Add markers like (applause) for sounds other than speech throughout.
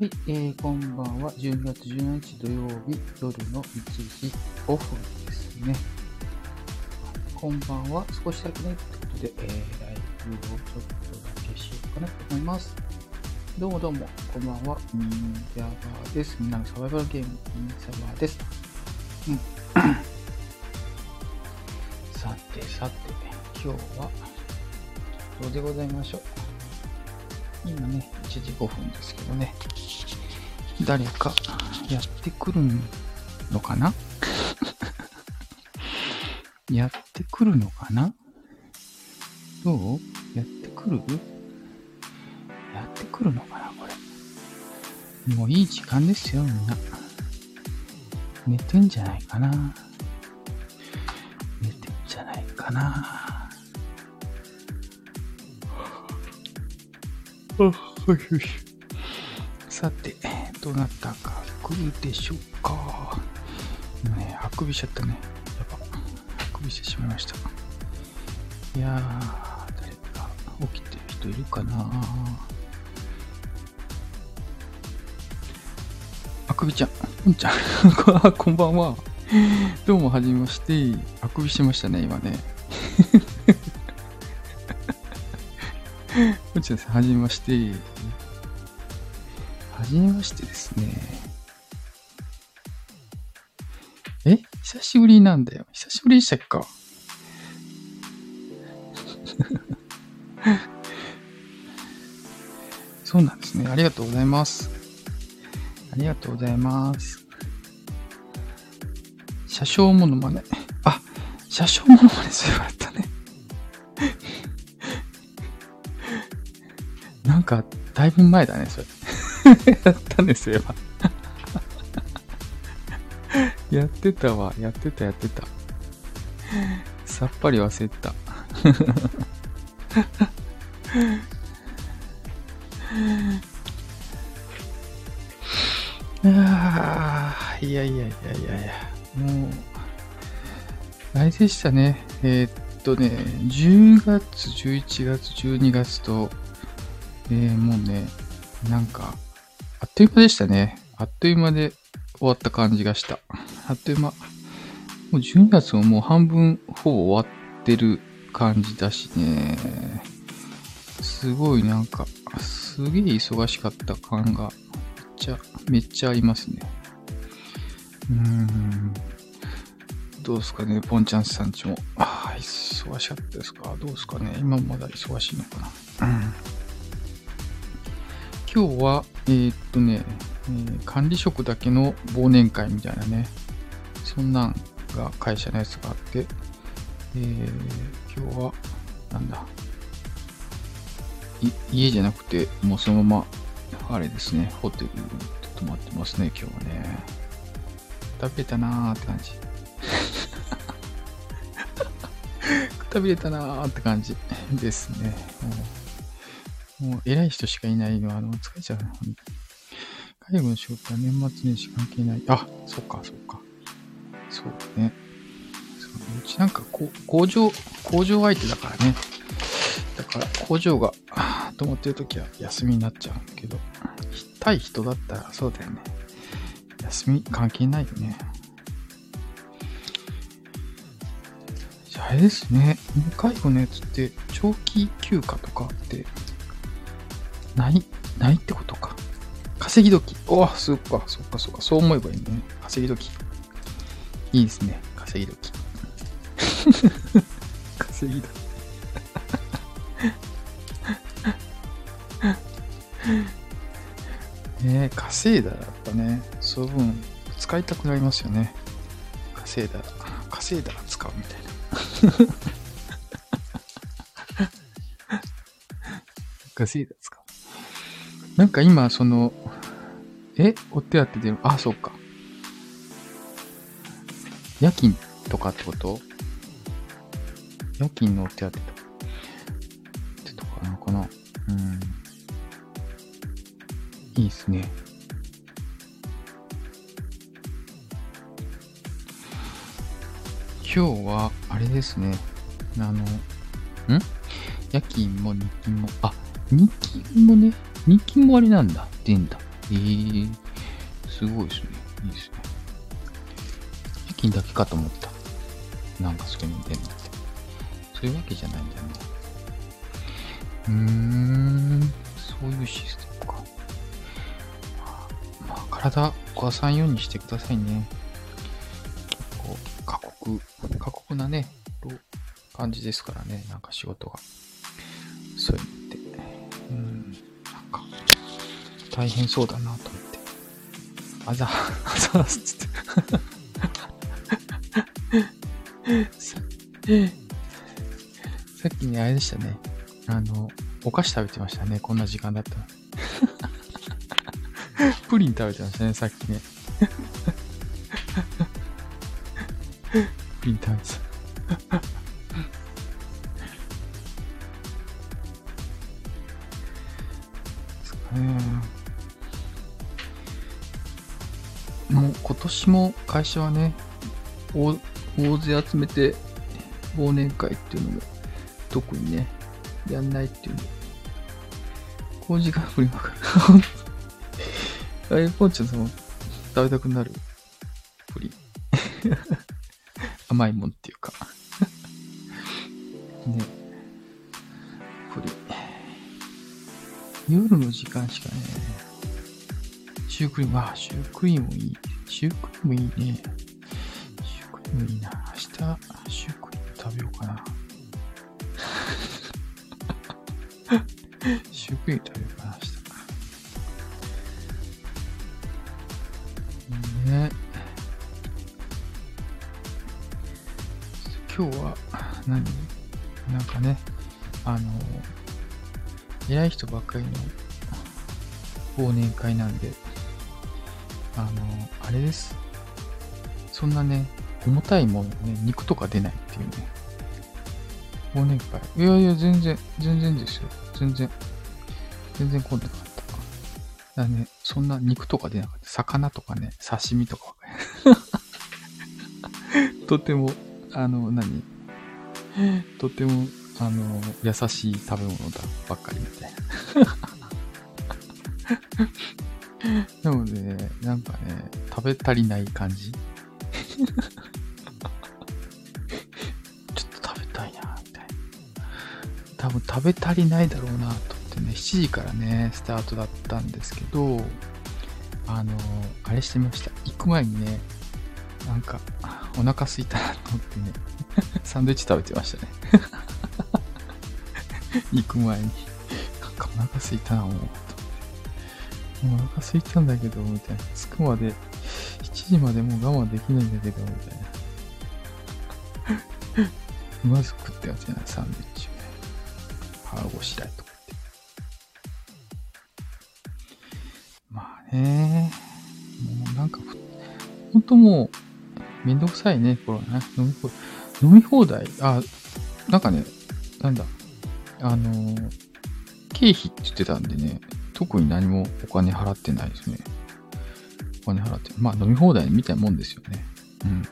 はい、えー、こんばんは。12月17日土曜日夜の1時5分ですね。こんばんは。少しだけね、ということで、えー、ライブをちょっとだけしようかなと思います。どうもどうも、こんばんは。ミンジャバーです。みんなのサバイバルゲーム、ミンジャバーです。うん。(coughs) さてさて、今日は、どうでございましょう。今ね、1時5分ですけどね。誰かやってくるのかな？(laughs) やってくるのかな？どう？やってくる？やってくるのかな？これ。もういい時間ですよ、みんな。寝てんじゃないかな。寝てんじゃないかな。あ、よし。さて、どなたか来るでしょうか。今ね、あくびしちゃったね。やば。あくびしてしまいました。いやー、誰か起きてる人いるかなあくびちゃん、ぽんちゃん、(laughs) こんばんは。どうも、はじめまして。あくびしましたね、今ね。(laughs) ぽんちゃんさん、はじめまして。はじめましてですね。え？久しぶりなんだよ。久しぶりでしたっか？(laughs) そうなんですね。ありがとうございます。ありがとうございます。車掌モノマネ。あ、車掌モノマネすればやったね。(laughs) なんか、だいぶ前だね、それ。やったんですよ、(laughs) やってたわ。やってた、やってた。さっぱり忘れた。(laughs) あいやいやいやいやいや、もう、あれでしたね。えー、っとね、10月、11月、12月と、えー、もうね、なんか、あっという間でしたね。あっという間で終わった感じがした。あっという間。もう12月ももう半分ほぼ終わってる感じだしね。すごいなんか、すげえ忙しかった感がめっちゃ、めっちゃありますね。うーん。どうですかね、ポンチャンスさんちも。ああ、忙しかったですか？どうですかね？今もまだ忙しいのかな？うん。今日は、えー、っとね、えー、管理職だけの忘年会みたいなね、そんなんが会社のやつがあって、えー、今日は、なんだ、家じゃなくて、もうそのまま、あれですね、ホテルに泊まってますね、今日はね。食べたなーって感じ。(laughs) く食べれたなーって感じですね。もう偉い人しかいないのは、あの、疲れちゃうな。介護の仕事は年末年始関係ない。あ、そっか、そっか。そうね。そうちなんかこ工場、工場相手だからね。だから工場が止まってる時は休みになっちゃうんだけど、対人だったらそうだよね。休み関係ないよね。じゃああれですね。介護のやつって長期休暇とかってない、ないってことか。稼ぎ時。おお、そっか、そっか、そっか。そう思えばいいね。稼ぎ時。いいですね。稼ぎ時。(laughs) 稼ぎ時。(laughs) ね稼いだらやっぱね、その分使いたくなりますよね。稼いだら、稼いだら使うみたいな。(laughs) 稼いだら使う。なんか今、その、え？お手当で、あ、そうか。夜勤とかってこと？夜勤のお手当とか。ってとかなのかな？うん。いいっすね。今日は、あれですね。あの、ん？夜勤も日勤も、あ、日勤もね、日勤もあれなんだ。出んだ。えー、すごいですね。いいですね。チキンだけかと思った。なんかそれ見てんのって。そういうわけじゃないんだよね。うーん、そういうシステムか。まあ、体壊さんようにしてくださいね。こう、過酷、過酷なね、感じですからね、なんか仕事が。そういう大変そうだなと思って。あざ、(laughs) あざすつって。さ (laughs) さっきね、あれでしたね。あの、お菓子食べてましたね。こんな時間だったら。(laughs) プリン食べてましたね、さっきね。プリン食べてた。今年も会社はね、大勢集めて忘年会っていうのも特にね、やんないっていうの。工事が振りまくる。(laughs) あれ、ポンちゃんさんも食べたくなる？プリン。甘いもんっていうか (laughs) ね。プリン。夜の時間しかね、シュークリーム、あ、シュークリームいい。シュークリームいいね。シュークリームいいな。明日、シュークリーム食べようかな。シュークリーム食べようかな、明日。ね今日は何、なんかね、あの、偉い人ばっかりの忘年会なんで、あの、あれです。そんなね、重たいものね、肉とか出ないっていうね。忘年会。いやいや、全然、全然ですよ。全然。全然混んでなかった。だね、そんな肉とか出なかった。魚とかね、刺身とか。(laughs) とても、あの、何？とても、あの、優しい食べ物だばっかりみたいな。なのでね、なんかね、食べ足りない感じちょっと食べたいな、みたいな。多分食べ足りないだろうな、と思ってね、7時からね、スタートだったんですけど、あの、あれしてみました。行く前にね、なんか、お腹すいたなと思ってね、(laughs) サンドイッチ食べてましたね。(laughs) 行く前に。なんかお腹すいたな、もう。お腹空いたんだけど、みたいな。着くまで、7時までもう我慢できないんだけど、みたいな。まず食ってやつじゃない、サンドイッチをね。腹ごしらえとかって。まあね、もうなんか、ほんともう、めんどくさいね、これね。飲み放題。飲み放題あ、なんかね、なんだ。あの、経費って言ってたんでね、特に何もお金払ってないですね。お金払って、まあ飲み放題みたいなもんですよね。うん。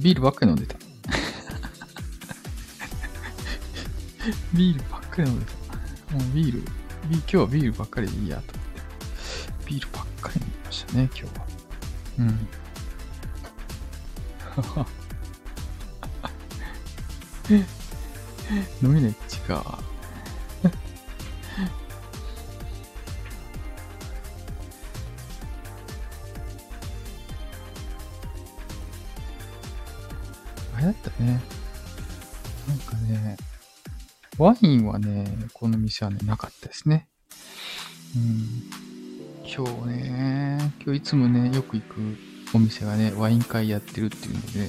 ビールばっかり飲んでた。(laughs) ビールばっかり飲んでた。もうビール、今日はビールばっかりでいいやと思って。ビールばっかり飲みましたね、今日は。うん。(laughs) 飲みない違う。ワインはね、この店はね、なかったですね。うん。今日ね、今日いつもね、よく行くお店がね、ワイン会やってるっていうので、本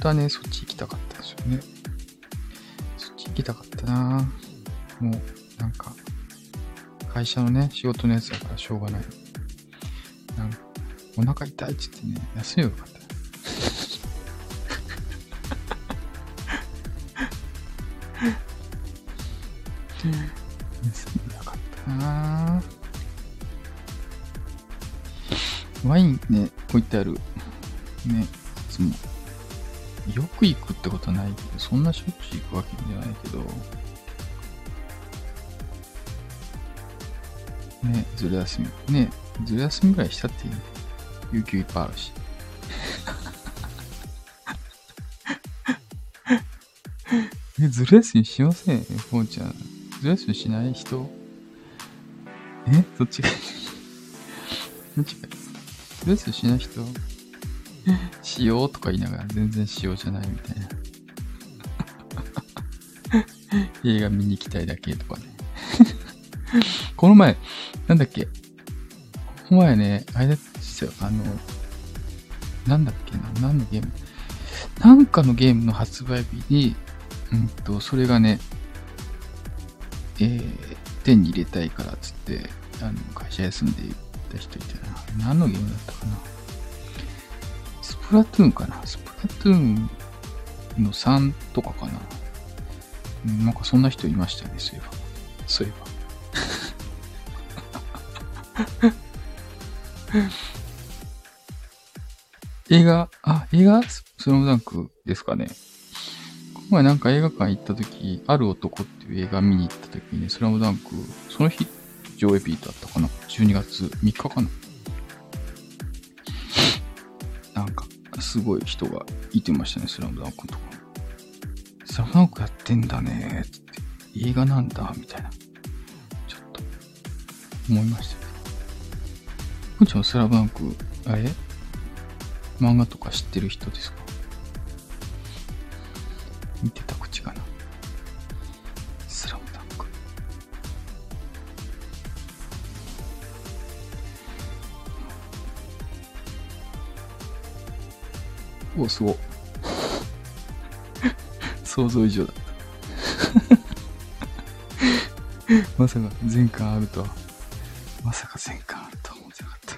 当はね、そっち行きたかったですよね。そっち行きたかったなもう、なんか、会社のね、仕事のやつだからしょうがない。なんか、お腹痛いって言ってね、休めばよかった。置いてある。ね、いつも。よく行くってことはないけど、そんなしょっちゅう行くわけじゃないけど。ね、ずる休み。ね、ずる休みぐらいしたっていいね。有給いっぱいあるし。え、(laughs) ずる休みしません？ぽんちゃん。ずる休みしない人？え？どっちが (laughs) どっちがいいずる休みしない人？しようとか言いながら全然しようじゃないみたいな。映画見に行きたいだけとかね。この前、なんだっけ？この前ね、あれですよ、あの、なんだっけな、何のゲーム？なんかのゲームの発売日に、うんと、それがね、えー、手に入れたいからっつって、あの、会社休んでいった人いたな。何のゲームだったかなスプラトゥーンかなスプラトゥーンの3とかかななんかそんな人いましたね、そういえば。そういえば。(laughs) 映画、あ、映画？スラムダンクですかね。この前なんか映画館行った時、ある男っていう映画見に行った時にね、スラムダンク、その日、上映日だったかな ?12 月3日かなすごい人がいてましたね、スラムダンクとかスラムダンクやってんだねつって、映画なんだ、みたいな。ちょっと、思いましたね。こんちゃんスラムダンク、あれ？漫画とか知ってる人ですか？お、すご。(laughs) 想像以上だった。(laughs) まさか前巻あるとは。まさか前巻あるとは思ってなかった。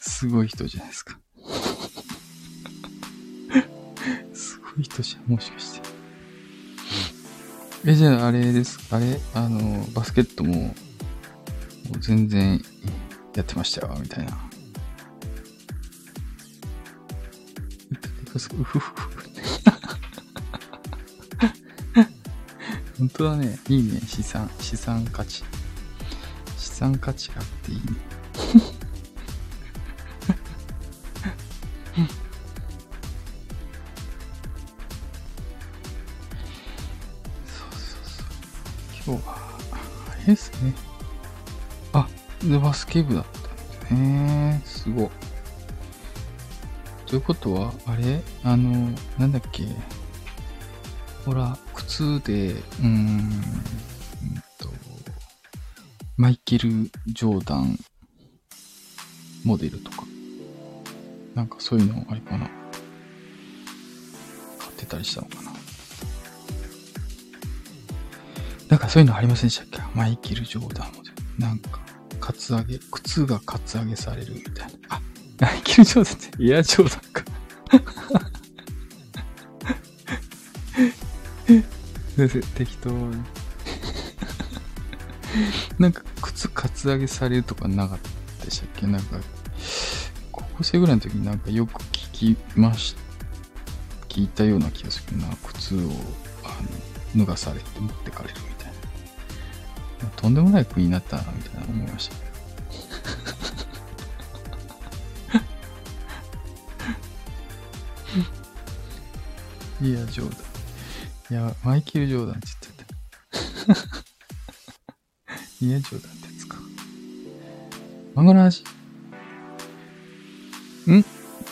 すごい人じゃないですか。(laughs) すごい人じゃん、もしかして。え、じゃああれです。あれ？あの、バスケットも、もう全然やってましたよ、みたいな。うふふふ。(laughs) 本当だね。いいね。資産、資産価値。資産価値があっていいね。そうそうそう。今日は、あれですね。あ、で、バスケ部だったんだね。すごい。ということは、あれ？あの、なんだっけ？ほら、靴で、うーん、うんと、マイケル・ジョーダンモデルとか、なんかそういうのあれかな。買ってたりしたのかな。なんかそういうのありませんでしたっけ？マイケル・ジョーダンモデル。なんか、カツアゲ、靴がカツアゲされるみたいな。あ、マイケル・ジョーダンってエア・ジョーダン適当に。なんか、靴カツアゲされるとかなかったでしたっけ？なんか、高校生ぐらいの時になんかよく聞きまし、聞いたような気がするな。靴を、あの、脱がされて持ってかれるみたいな。とんでもない国になったな、みたいな思いました。(laughs) いや、冗談。いや、マイケル・ジョーダンって言ってた。(laughs) いや、ジョーダンってやつか。漫画の話？ん？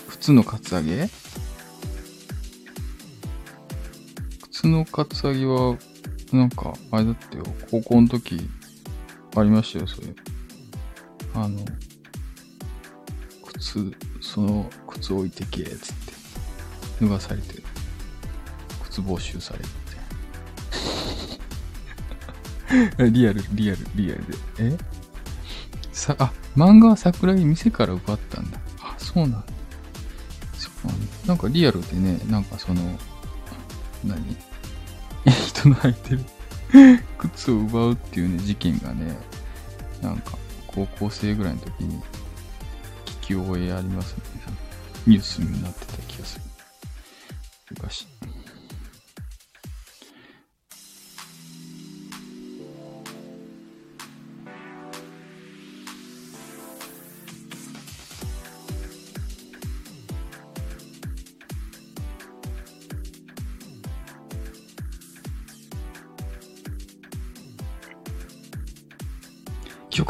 普通のカツアゲ？普通のカツアゲは、なんか、あれだってよ。高校の時、ありましたよ、それ。あの、靴、その靴置いてけ、つって。脱がされて靴没収されるみたいな。(laughs) リアル、リアル、リアルで。え？さ、あ、漫画は桜木店から奪ったんだ。あ、そうなんだ。そうなんだ。なんかリアルでね、なんかその、何？人の履いてる (laughs) 靴を奪うっていうね、事件がね、なんか、高校生ぐらいの時に聞き覚えありますね。ニュースになってた気がする。昔。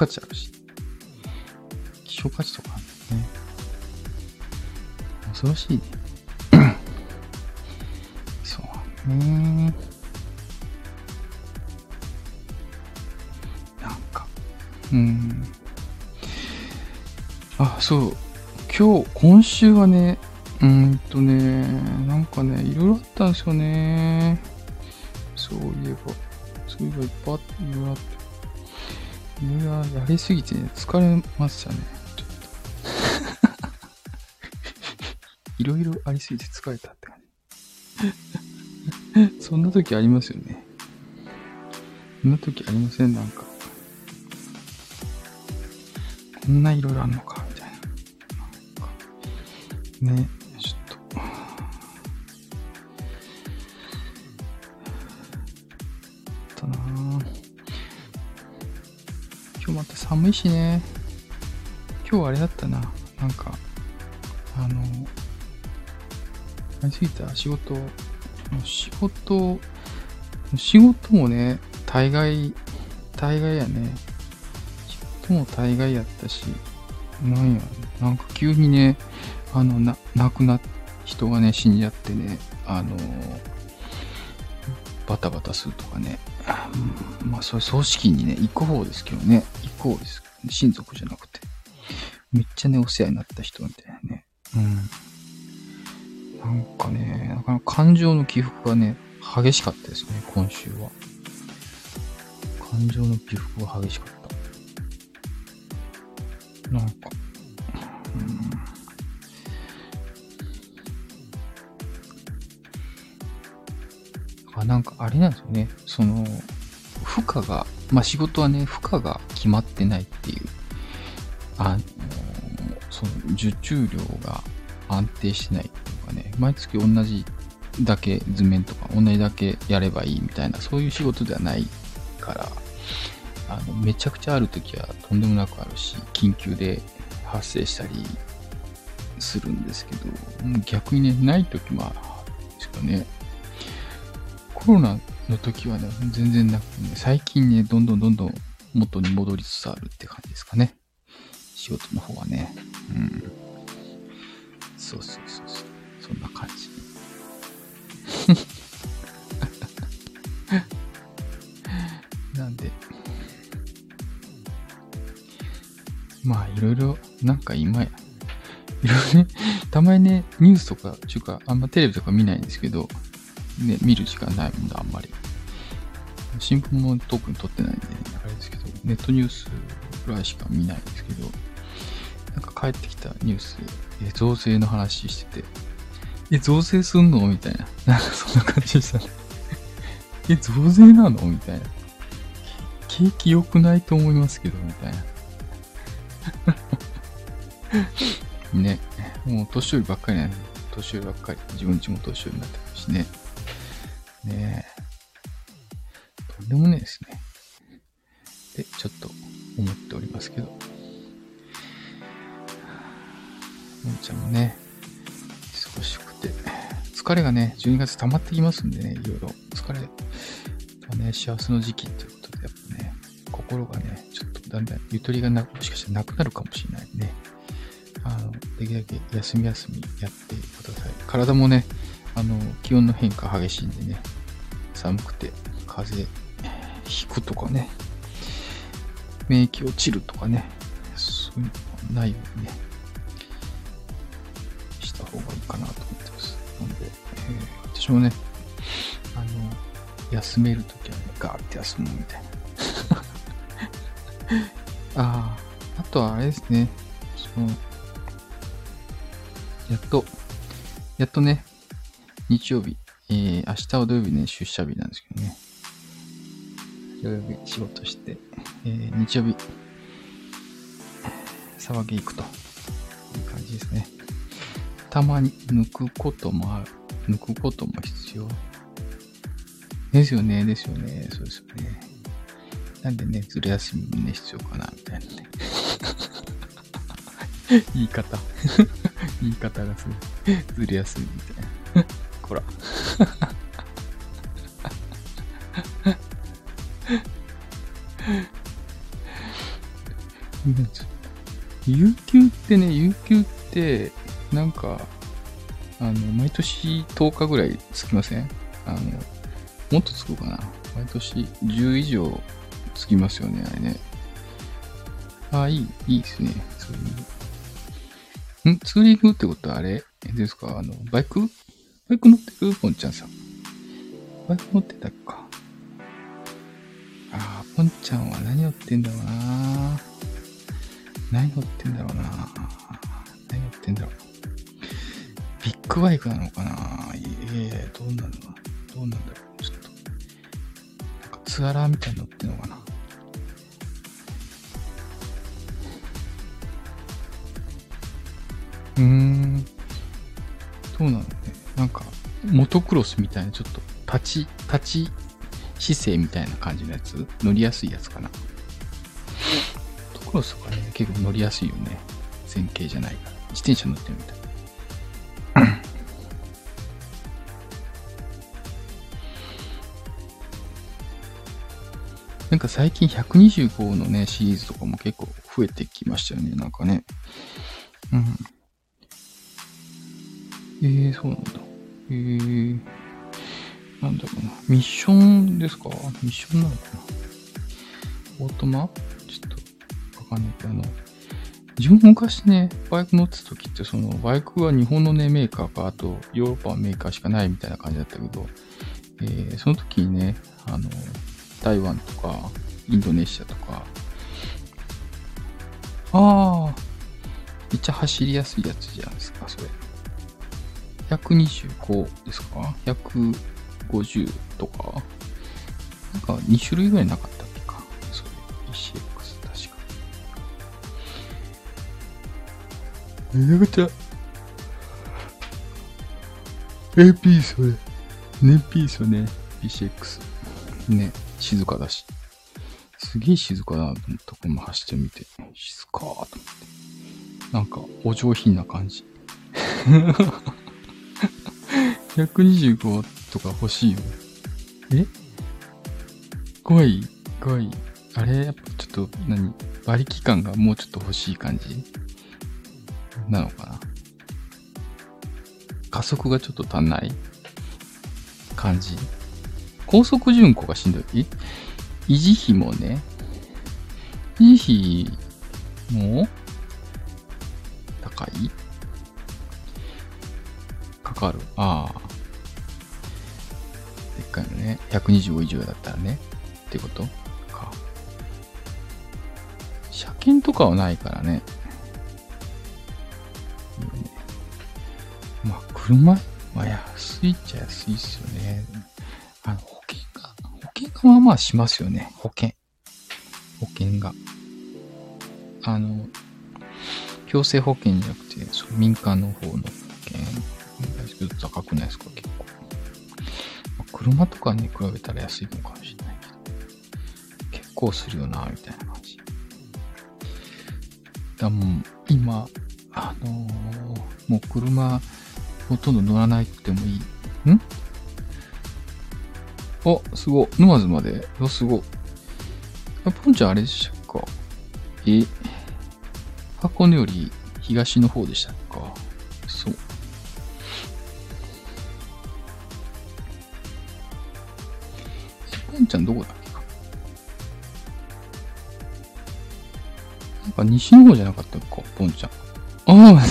価値あるし。希少価値とかあるね。恐ろしいね。そうね。なんか、うん。あ、そう。今日、今週はね、うんとね、なんかね、いろいろあったんですよね。そういえば、そういえばいっぱいあって、いろいろあって。いろいろやりすぎてね、疲れましたね。ちょっと。いろいろありすぎて疲れたって感じ。そんな時ありますよね。そんな時ありませんなんか。こんないろいろあんのか、みたいな。ね、寒いしね。今日あれだったな。なんか、あの、ありすぎた仕事、もう仕事、仕事もね、大概、大概やね。仕事も大概やったし、なんや、なんか急にね、あの、な、亡くなっ人がね、死んじゃってね、あの、バタバタするとかね、うんまあ、そういう葬式にね、行く方ですけどね、行く方です親族じゃなくて。めっちゃね、お世話になった人みたいなね。うん。なんかね、なかなか感情の起伏がね、激しかったですね、今週は。感情の起伏が激しかった。なんか、うん。あ、なんかあれなんですよね。その、負荷が、まあ仕事はね、負荷が決まってないっていう、あの、その受注量が安定してないっていうかね、毎月同じだけ図面とか同じだけやればいいみたいな、そういう仕事ではないから、あの、めちゃくちゃある時はとんでもなくあるし、緊急で発生したりするんですけど、逆にね、ない時もあるんですかね。コロナの時はね、全然なくてね、最近ね、どんどんどんどん元に戻りつつあるって感じですかね。仕事の方はね。うん。そうそうそうそう。そんな感じ。(laughs) なんで、まあいろいろ、なんか今や、いろいろね、たまにね、ニュースとか、ちゅうか、あんまテレビとか見ないんですけど、ね、見る時間ないもんだ、あんまり。新聞も特に撮ってないんで、ね、あれですけど、ネットニュースぐらいしか見ないんですけど、なんか帰ってきたニュース、え増税の話してて、え、増税すんの？みたいな。なんかそんな感じでしたね。え、増税なの？みたいな。景気良くないと思いますけど、みたいな。(laughs) ね。もう年寄りばっかりなんで、年寄りばっかり。自分ちも年寄りになってくるしね。ねえ。とんでもないですね。で、ちょっと思っておりますけど。のんちゃんもね、忙しくて、疲れがね、12月溜まってきますんでね、いろいろ。疲れとね、幸せの時期ということで、やっぱね、心がね、ちょっとだんだんゆとりがな、もしかしたらなくなるかもしれないんでね。あの、できるだけ休み休みやってください。体もね、あの、気温の変化激しいんでね、寒くて風邪ひくとかね、免疫落ちるとかね、そういうのないようにね、した方がいいかなと思ってます。なので、えー私もね、あの、休めるときはね、ガーって休むみたいな。(laughs) ああ、あとはあれですね、その、やっと、やっとね、日曜日、えー、明日は土曜日ね、出社日なんですけどね。土曜日仕事して、えー、日曜日、騒ぎ行くという感じですね。たまに抜くこともある。抜くことも必要。ですよね、ですよね、そうですよね。なんでね、ずる休みもね、必要かな、みたいなね。(laughs) 言い方。(laughs) 言い方がすごい。ずる休みみたいな。こら。(laughs) 有給ってね、有給って、なんか、あの、毎年10日ぐらいつきません？あの、もっとつくかな毎年10以上つきますよね、あれね。あ、いい、いいですね。そういう。ん？ツーリングってことはあれですか？あの、バイク？バイク乗ってる？ポンちゃんさん。バイク乗ってたっか。あー、ポンちゃんは何乗ってんだろうな何乗ってんだろうな何乗ってんだろう。ビッグバイクなのかないえどうなんだろうどうなんだろうちょっと。なんかツアラーみたいに乗ってんのかなうーん。そうなの？ね。モトクロスみたいな、ちょっと、立ち、立ち姿勢みたいな感じのやつ？乗りやすいやつかな？モトクロスとかね、結構乗りやすいよね。前傾じゃないから。自転車乗ってるみたい。(laughs) なんか最近125のね、シリーズとかも結構増えてきましたよね、なんかね。うん。えー、そうなんだ。えー、なんだろうな。ミッションですか？ミッションなのかな？オートマ？ちょっと、わかんないけど、あの、自分昔ね、バイク乗ってた時って、その、バイクは日本のね、メーカーか、あと、ヨーロッパのメーカーしかないみたいな感じだったけど、えー、その時にね、あの、台湾とか、インドネシアとか、ああ、めっちゃ走りやすいやつじゃないですか、それ。125ですか ?150 とか？なんか2種類ぐらいなかったっけか？それ。ECX 確か。めちゃくちゃ、AP それ。ね、P そね。PCX。ね、静かだし。すげえ静かだなと思った。これも走ってみて。静かーと思って。なんか、お上品な感じ。125とか欲しいよ。え？怖い怖い。あれやっぱちょっと、何？馬力感がもうちょっと欲しい感じ？なのかな？加速がちょっと足んない？感じ？高速巡航がしんどい？維持費もね、維持費も？高い？かかる？ああ。かね。125以上だったらね。ってこと？か。車検とかはないからね。まあ、車、まあ、安いっちゃ安いっすよね。あの、保険が、保険がまあまあしますよね。保険。保険が。あの、強制保険じゃなくて、その民間の方の保険、高くないですか、結構。車とかに比べたら安いのかもしれないけど、結構するよな、みたいな感じ。だもう、今、あのーもう車、ほとんど乗らないくてもいい？ん？あ、すご。沼津まで？あ、すごい。あ、ポンちゃんあれでしたっかえ、箱根より東の方でしたっちゃんどこだっけ？かなんか西の方じゃなかったっかポンちゃん。ああ、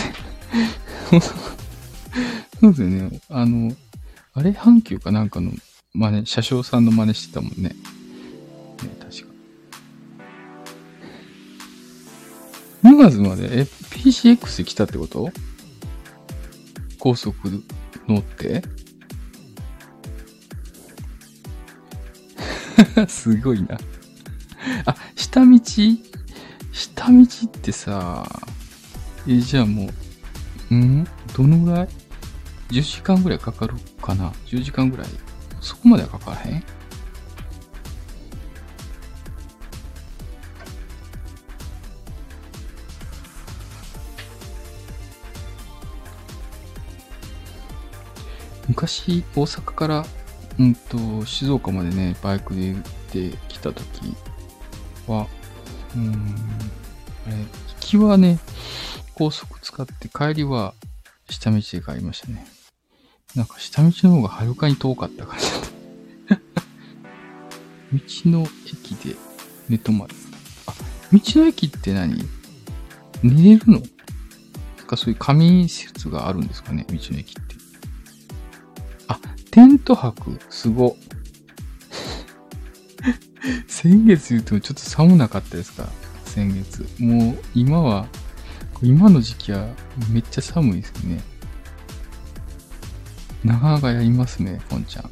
そうですよね。あの、あれ阪急か？なんかの真似、車掌さんの真似してたもんね。ね、確か。沼津まで、え、PCX 来たってこと？高速乗って？(laughs) すごいな。あ、下道？下道ってさ、え、じゃあもう、ん？どのぐらい ?10 時間ぐらいかかるかな ?10 時間ぐらいそこまではかからへん？昔、大阪から、うんと、静岡までね、バイクで行ってきたときは、うーん、きはね、高速使って帰りは下道で帰りましたね。なんか下道の方がはるかに遠かった感じだった。(laughs) 道の駅で寝泊まる。あ、道の駅って何？寝れるの？なんかそういう仮眠施設があるんですかね道の駅って。テント泊、すご。(laughs) 先月言うてもちょっと寒なかったですか？先月。もう今は、今の時期はめっちゃ寒いですね。なかなかやりますね、ポンちゃん。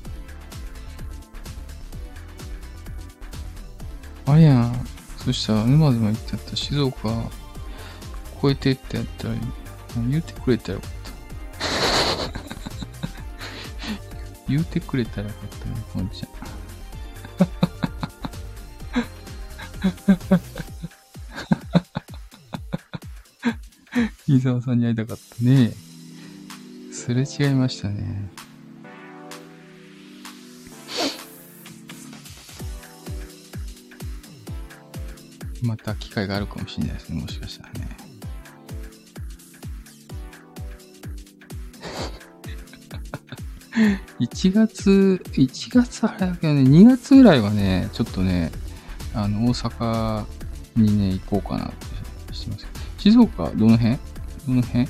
あれやん。そしたら沼津まで行っちゃった静岡越えてってやったら言うてくれたらよかっ言うてくれたらよかったね、ポンちゃん。(laughs) 飯沢さんに会いたかったね。すれ違いましたね。また機会があるかもしれないですね、もしかしたらね。1月、1月あれだけどね、2月ぐらいはね、ちょっとね、あの、大阪にね、行こうかなってしてます。静岡、どの辺？どの辺？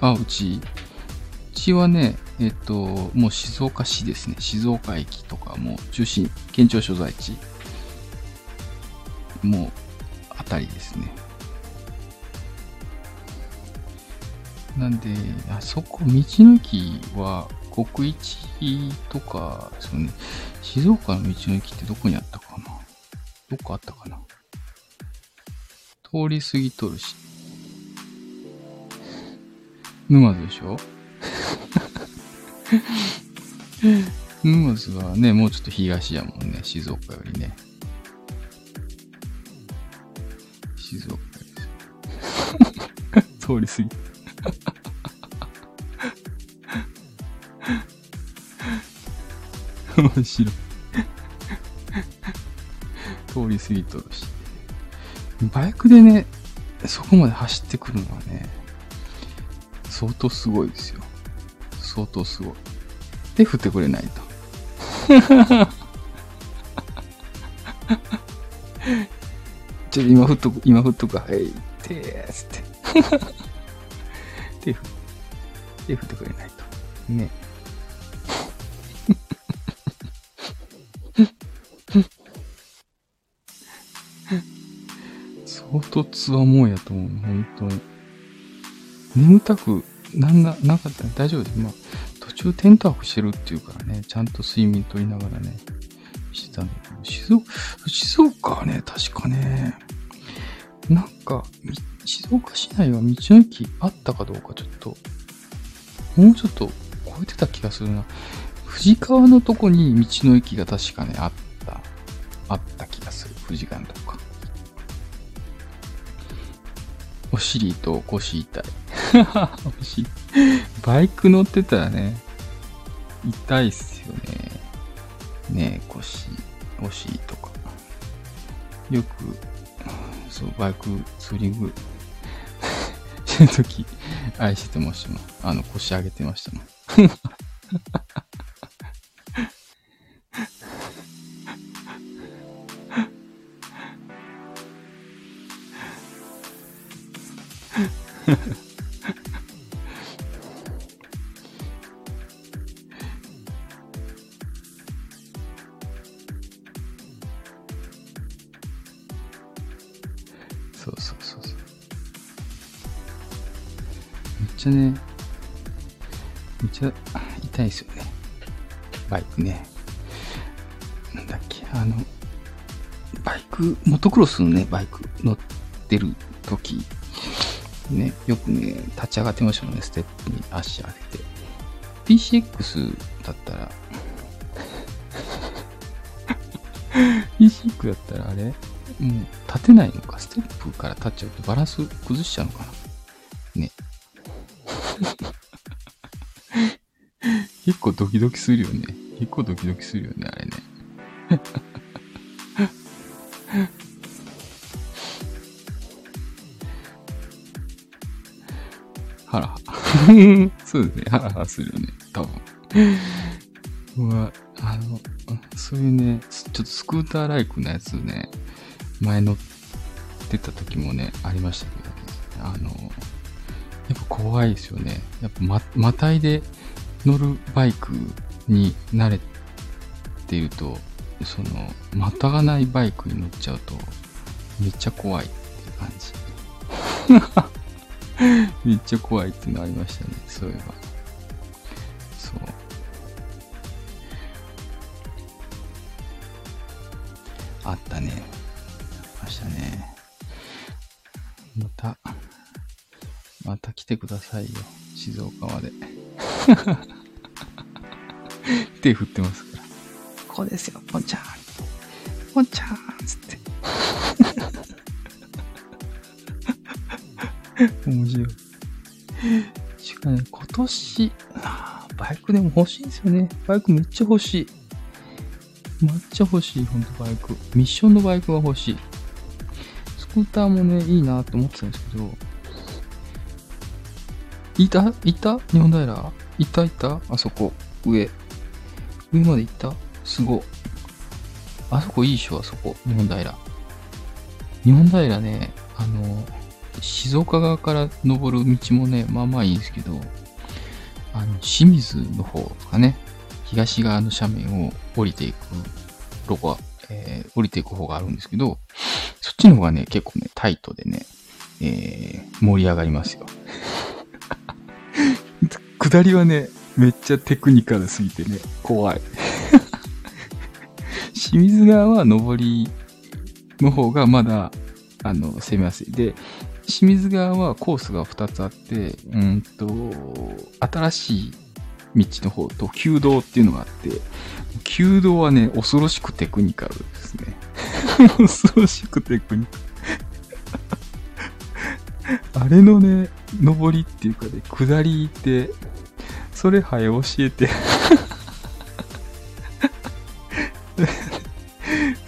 あ、うち、うちはね、えっと、もう静岡市ですね。静岡駅とか、もう中心、県庁所在地。もう、あたりですね。なんで、あそこ、道の駅は国一とか、そのね、静岡の道の駅ってどこにあったかな？どこあったかな？通り過ぎとるし。沼津でしょ？(laughs) 沼津はね、もうちょっと東やもんね、静岡よりね。静岡より。(laughs) 通り過ぎ。面白い。通り過ぎとるし。バイクでね、そこまで走ってくるのはね、相当すごいですよ。相当すごい。で、振ってくれないと。ちょっと今振っとく、今振っとく、はい、でーすって。で、振ってくれないと。ね。つわもんやと思う、本当に。眠たくなんな、なかったら大丈夫です。まあ、途中テント泊してるっていうからね、ちゃんと睡眠取りながらね、してたんだけど、静岡、静岡はね、確かね、なんか、静岡市内は道の駅あったかどうかちょっと、もうちょっと超えてた気がするな。富士川のとこに道の駅が確かね、あった、あった気がする。富士川のとこか。お尻と腰痛い。(laughs) お尻。バイク乗ってたらね、痛いっすよね。ねえ、腰、お尻とか。よく、そう、バイクツーリングしてるとき、愛してましたもん。あの、腰上げてましたもん。そうそうそうそう。めっちゃね、めっちゃ痛いですよね。バイクね。なんだっけ、あの、バイク、モトクロスのね、バイク乗ってる時、ね、よくね、立ち上がってましたもんね、ステップに足上げて。PCX だったら (laughs) PCX だったらあれ？もう立てないのか？ステップから立っちゃうとバランス崩しちゃうのかな？ね。(laughs) 結構ドキドキするよね。結構ドキドキするよね、あれね。ハラハラ。(laughs) そうですね。ハラハラするよね。多分。うわ、あの、そういうね、ちょっとスクーターライクのやつね、前乗ってた時もね、ありましたけどね。あの、やっぱ怖いですよね。やっぱま、またいで乗るバイクに慣れていると、その、またがないバイクに乗っちゃうと、めっちゃ怖いっていう感じ。(laughs) (laughs) めっちゃ怖いっていうのありましたね、そういえば。そう。あったね。ありましたね。また、また来てくださいよ。静岡まで。(laughs) 手振ってますから。こうですよ、ポンちゃん。ポンちゃん (laughs) 面白い。しかね、今年、バイクでも欲しいんですよね。バイクめっちゃ欲しい。めっちゃ欲しい、ほんとバイク。ミッションのバイクが欲しい。スクーターもね、いいなと思ってたんですけど、いた？いた？日本平？いた？いた？あそこ。上。上まで行った？すご。あそこいいでしょ、あそこ。日本平。日本平ね、あの、静岡側から登る道もね、まあまあいいんですけど、あの、清水の方とかね、東側の斜面を降りていくロゴが、えー、降りていく方があるんですけど、そっちの方がね、結構ね、タイトでね、えー、盛り上がりますよ。(laughs) 下りはね、めっちゃテクニカルすぎてね、怖い。(laughs) 清水側は上りの方がまだ、あの、攻めやすい。で、清水側はコースが2つあって、うんと、新しい道の方と旧道っていうのがあって、旧道はね、恐ろしくテクニカルですね。(laughs) 恐ろしくテクニカル。(laughs) あれのね、上りっていうかね、下りって、それはよ教えて。(laughs)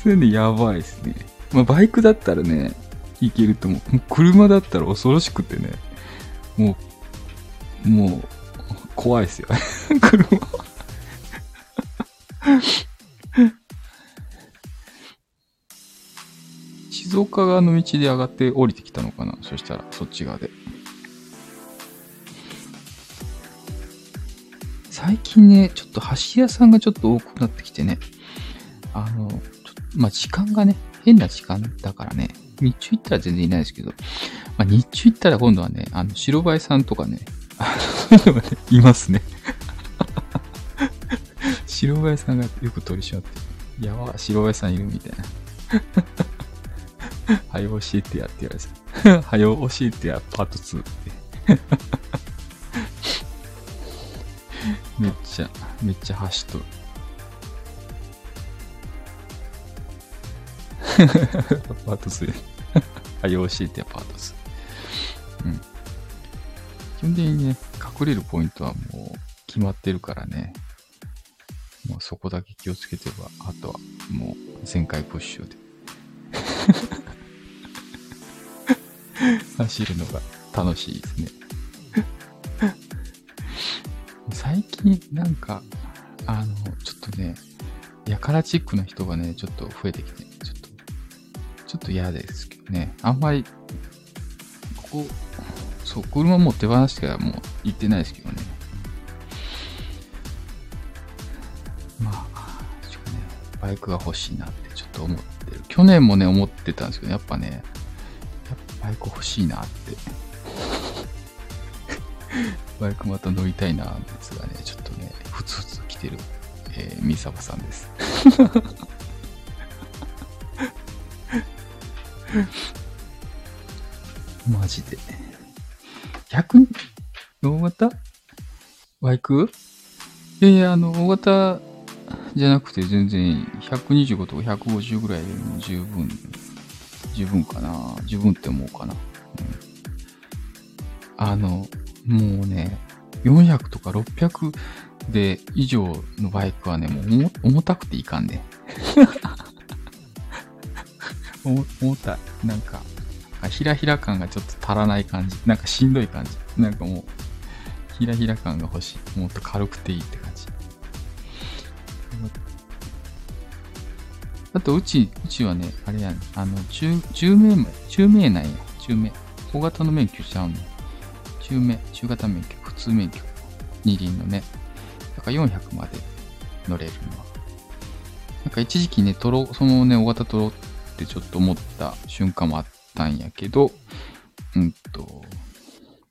それね、やばいですね。まあ、バイクだったらね、いけると思う。も (laughs) う車だったら恐ろしくてね、もう、もう、怖いですよ。(laughs) 車。(laughs) 静岡側の道で上がって降りてきたのかな？そしたら、そっち側で。最近ね、ちょっと走り屋さんがちょっと多くなってきてね、あの、まあ、時間がね、変な時間だからね、日中行ったら全然いないですけど、まあ、日中行ったら今度はね、あの、白バイさんとかね、(laughs) いますね。(laughs) 白バイさんがよく取り締まって、やば、白バイさんいるみたいな。はよ教えてやって言われてはよ教えてや、パート2って。(laughs) めっちゃ、めっちゃ走っとる。(laughs) パート2。はい、教えてパート2。うん。基本的にね、隠れるポイントはもう決まってるからね。もうそこだけ気をつけてば、あとはもう全開プッシュで。(laughs) 走るのが楽しいですね。最近なんか、あの、ちょっとね、やからチックな人がね、ちょっと増えてきて、ちょっと、嫌ですけどね。あんまり、ここ、そう、車もう手放してからもう行ってないですけどね。まあ、ちょっとね、バイクが欲しいなってちょっと思ってる。去年もね、思ってたんですけど、やっぱね、やっぱバイク欲しいなって。(laughs) バイクまた乗りたいな、ですがね、ちょっとね、ふつふつ来てる、えー、みさばさんです。(laughs) マジで。100、大型？バイク？いやいや、あの、大型じゃなくて全然125とか150ぐらいでも十分、十分かな。十分って思うかな。うん、あの、もうね、400とか600で以上のバイクはね、もう重たくていかんね。重たい。なんか、ひらひら感がちょっと足らない感じ。なんかしんどい感じ。なんかもうひらひら感が欲しい。もっと軽くていいって感じ。あと、うち、うちはね、あれやね、あの、中、中名、中名なんや。中名。小型の免許しちゃうの。中名、中型免許、普通免許。二輪のね。だから400まで乗れるのは。なんか一時期ね、取ろ、そのね、大型取ろうってちょっと思った瞬間もあったんやけど、うんと、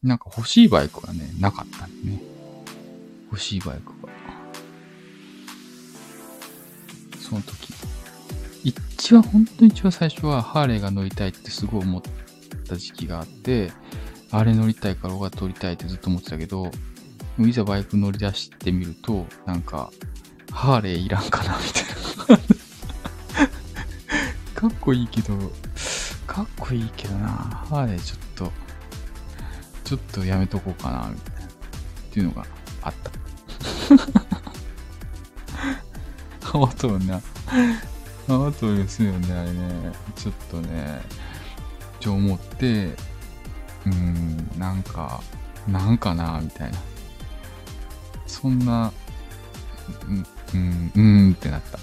なんか欲しいバイクがね、なかったんね。欲しいバイクが。その時。一番、本当に一番最初はハーレーが乗りたいってすごい思った時期があって、あれ乗りたいから俺が取りたいってずっと思ってたけど、いざバイク乗り出してみると、なんか、ハーレーいらんかな、みたいな。(laughs) かっこいいけど、かっこいいけどな、ハーレーちょっと、ちょっとやめとこうかな、みたいな。っていうのがあった。(laughs) ハワトルな。ハワトルですよね、あれね。ちょっとね、ちょ思って、うん、なんか、なんかな、みたいな。そんな、うん、うん、うんってなった。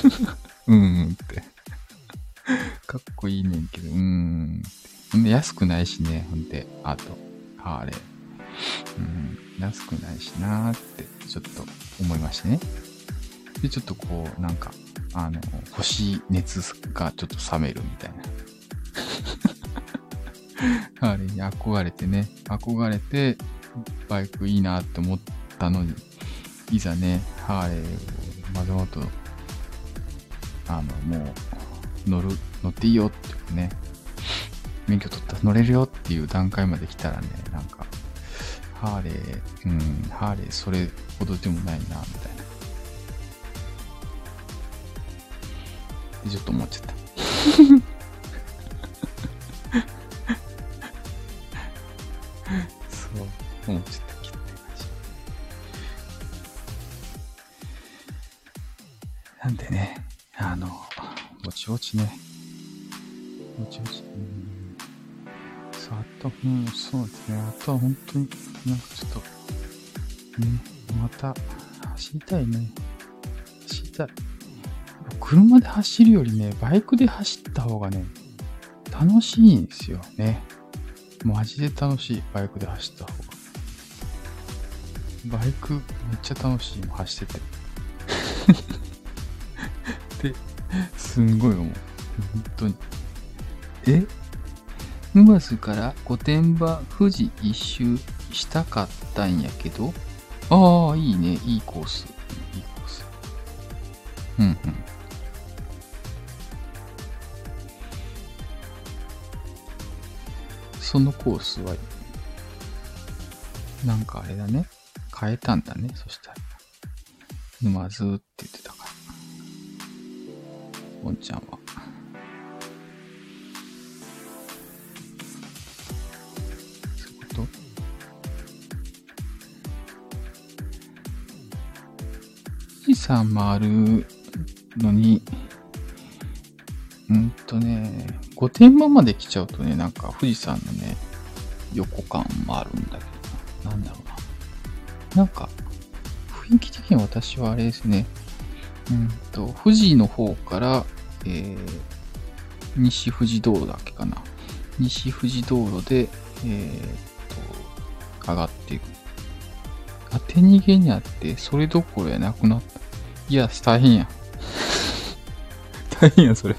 (laughs) うんうんって。(laughs) かっこいいねんけど、うんって。安くないしね、ほんで、あと、ハーレー。うん、安くないしなーって、ちょっと思いましてね。で、ちょっとこう、なんか、あの、欲しい熱がちょっと冷めるみたいな。ハーレーに憧れてね、憧れて、バイクいいなって思ったのに、いざね、ハーレーをまざまと、あの、もう、乗る、乗っていいよっていうね、免許取ったら乗れるよっていう段階まで来たらね、なんか、ハーレー、うん、ハーレーそれほどでもないな、みたいな。ちょっと思っちゃった。そう、思っちゃった。なんでね、ちぼちね、ぼちぼち、うん、そう、あと、うん、そうですね、あとは本当に、なんかちょっと、ね、また、走りたいね。走りたい。車で走るよりね、バイクで走った方がね、楽しいんですよね。マジで楽しい、バイクで走った方が。バイクめっちゃ楽しいも走ってて。すんごい思う。本当に。え？沼津から御殿場富士一周したかったんやけど、ああ、いいね。いいコース。いいコース。うんうん。そのコースは、なんかあれだね。変えたんだね。そしたら。沼津って言ってたから。おんちゃんは。そう？いうこと富士山回るのに、うんとね、御殿場まで来ちゃうとね、なんか富士山のね、横感もあるんだけどな。なんだろうな。なんか、雰囲気的に私はあれですね。うんと、富士の方から、えー、西富士道路だっけかな。西富士道路で、えー、と、上がっていく。当て逃げにあって、それどころやなくなった。いや、大変や。(laughs) 大変や、それ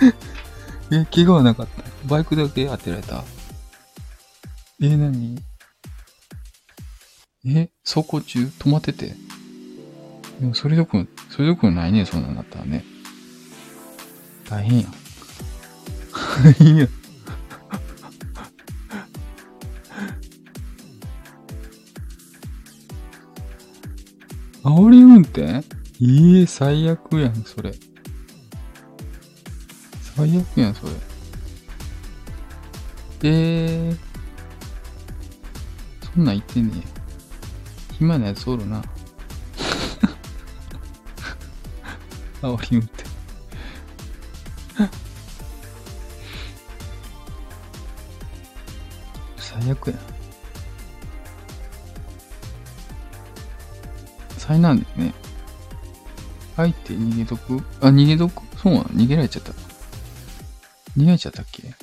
(laughs) え、怪我はなかったバイクだけ当てられたえ、何？え、走行中？止まっててでもそれどころ、それどころないね、そんなんだったらね。大変やん。大変やん。煽り運転？ええ、最悪やん、それ。最悪やん、それ。えー。そんなん言ってねえ。暇なやつおるな。煽り運転。最悪や。災難だよね。相手逃げとく？あ、逃げとく？そうなの？逃げられちゃった。逃げられちゃったっけ？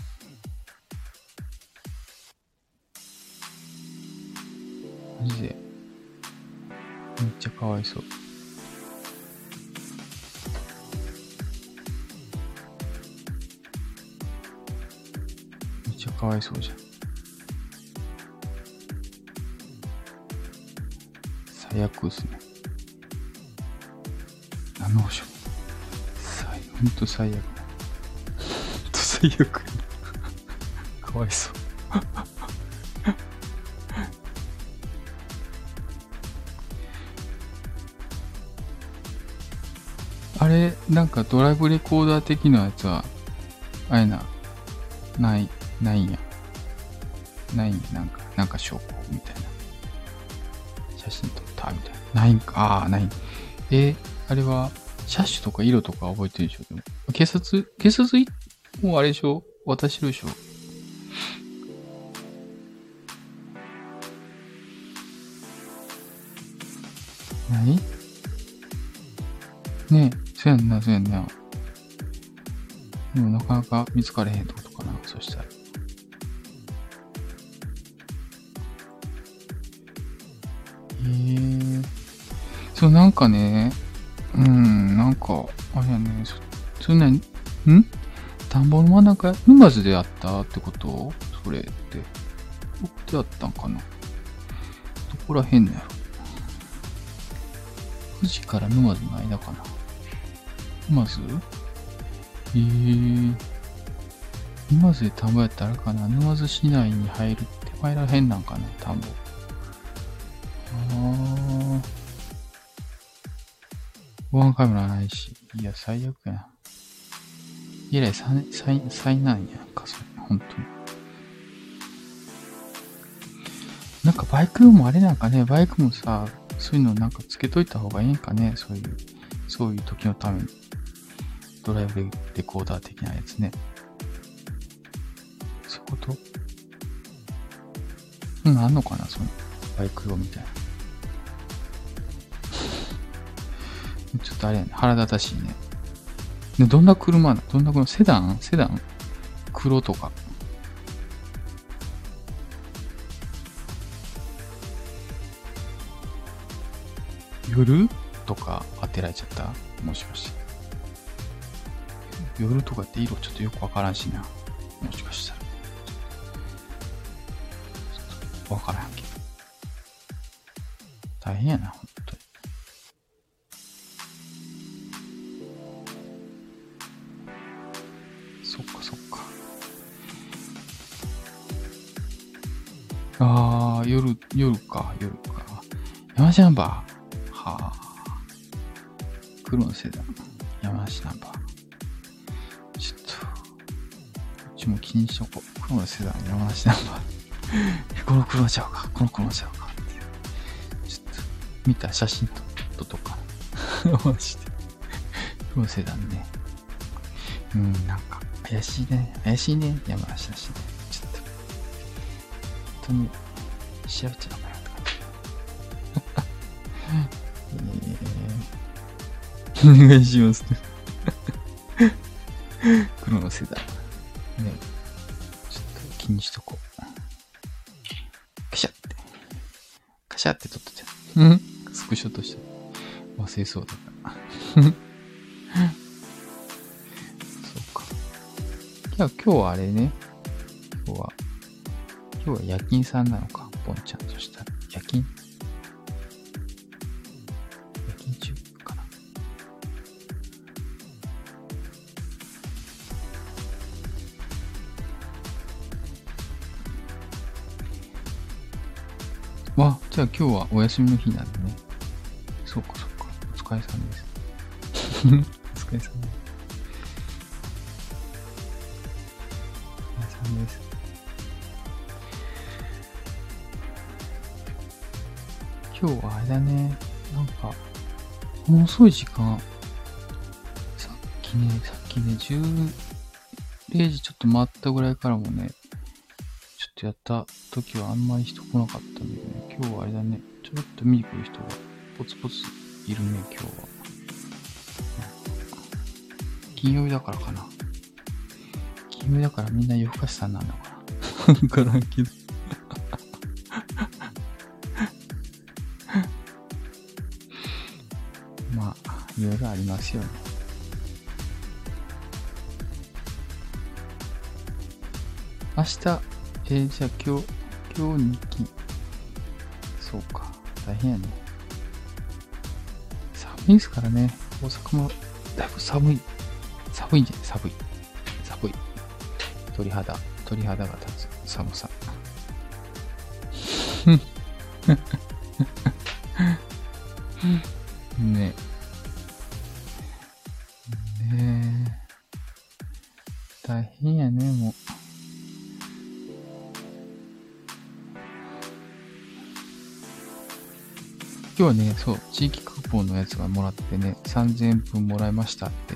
マジで。めっちゃかわいそう。かわいそうじゃん。最悪ですね。何の保証？最、ほんと最悪。ほんと最悪。かわいそう。あれ、なんかドライブレコーダー的なやつは、あれな、ない、ないんや。ないんや、なんか、なんか証拠みたいな。写真撮ったみたいな。ないんか、ああ、ない。えーあれは、車種とか色とか覚えてるでしょ？でも警察、警察いもうあれでしょ？渡してるでしょ？何ねえ、そうやんな、そうやんな。でもなかなか見つかれへんってことかな、そしたら。へえ。そう、なんかね、うん、なんか、あれやね、そ、そんなに、ん？田んぼの真ん中、沼津でやったってこと？それって。どこでやったんかな？どこらへんのやろ。富士から沼津の間かな？沼津？えー、沼津で田んぼやったらあれかな？沼津市内に入る手前らへんなんかな田んぼ。あー。防犯カメラないし。いや、最悪や。以来、災、災、災難やんか、それ。本当に。なんかバイクもあれなんかね、バイクもさ、そういうのなんかつけといた方がいいんかね、そういう、そういう時のために。ドライブレコーダー的なやつね。そういうこと？うん、あんのかな、その、バイク用みたいな。あれやね、腹立たしいね。で、どんな車などんな車？セダン？セダン？黒とか。夜とか当てられちゃった？もしかして。夜とかって色ちょっとよくわからんしな。もしかしたら。わからんけど。大変やな、ほん夜、夜か、夜か。山梨ナンバー。はあ。黒のセダン。山梨ナンバー。ちょっと、こっちも気にしとこう。黒のセダン、山梨ナンバー。(laughs) この黒ちゃうか、この黒ちゃうかっていう。ちょっと、見た写真と、撮っとか。マジで。黒のセダンね。うん、なんか、怪しいね。怪しいね。山梨だしね。ちょっと、本当に、調べちゃうかなって感じ。え、お願いします。黒のセダン。ね。ちょっと気にしとこう。カシャって。カシャって撮っとっちゃう。うんスクショとして。忘れそうだから。そうか。いや、今日はあれね。今日は、今日は夜勤さんなのか、ポンちゃん。そしたら、夜勤夜勤中かな。わ、じゃあ今日はお休みの日なんでね。そうかそうか。お疲れさんです。(laughs) お疲れさんです。お疲れさんです。今日はあれだね。なんか、もう遅い時間。さっきね、さっきね、10、0時ちょっと回ったぐらいからもね、ちょっとやった時はあんまり人来なかったんだけどね、今日はあれだね、ちょろっと見に来る人がポツポツいるね、今日は。金曜日だからかな。金曜日だからみんな夜更かしさんなんだか (laughs) な。わからんけど。ますよね。明日、えーじゃあ今日、今日日記。そうか、大変やね。寒いですからね。大阪もだいぶ寒い。寒いんじゃない？寒い。寒い。鳥肌、鳥肌が立つ寒さ。今日ね、そう、地域クーポンのやつがもらってね、3000円分もらいましたって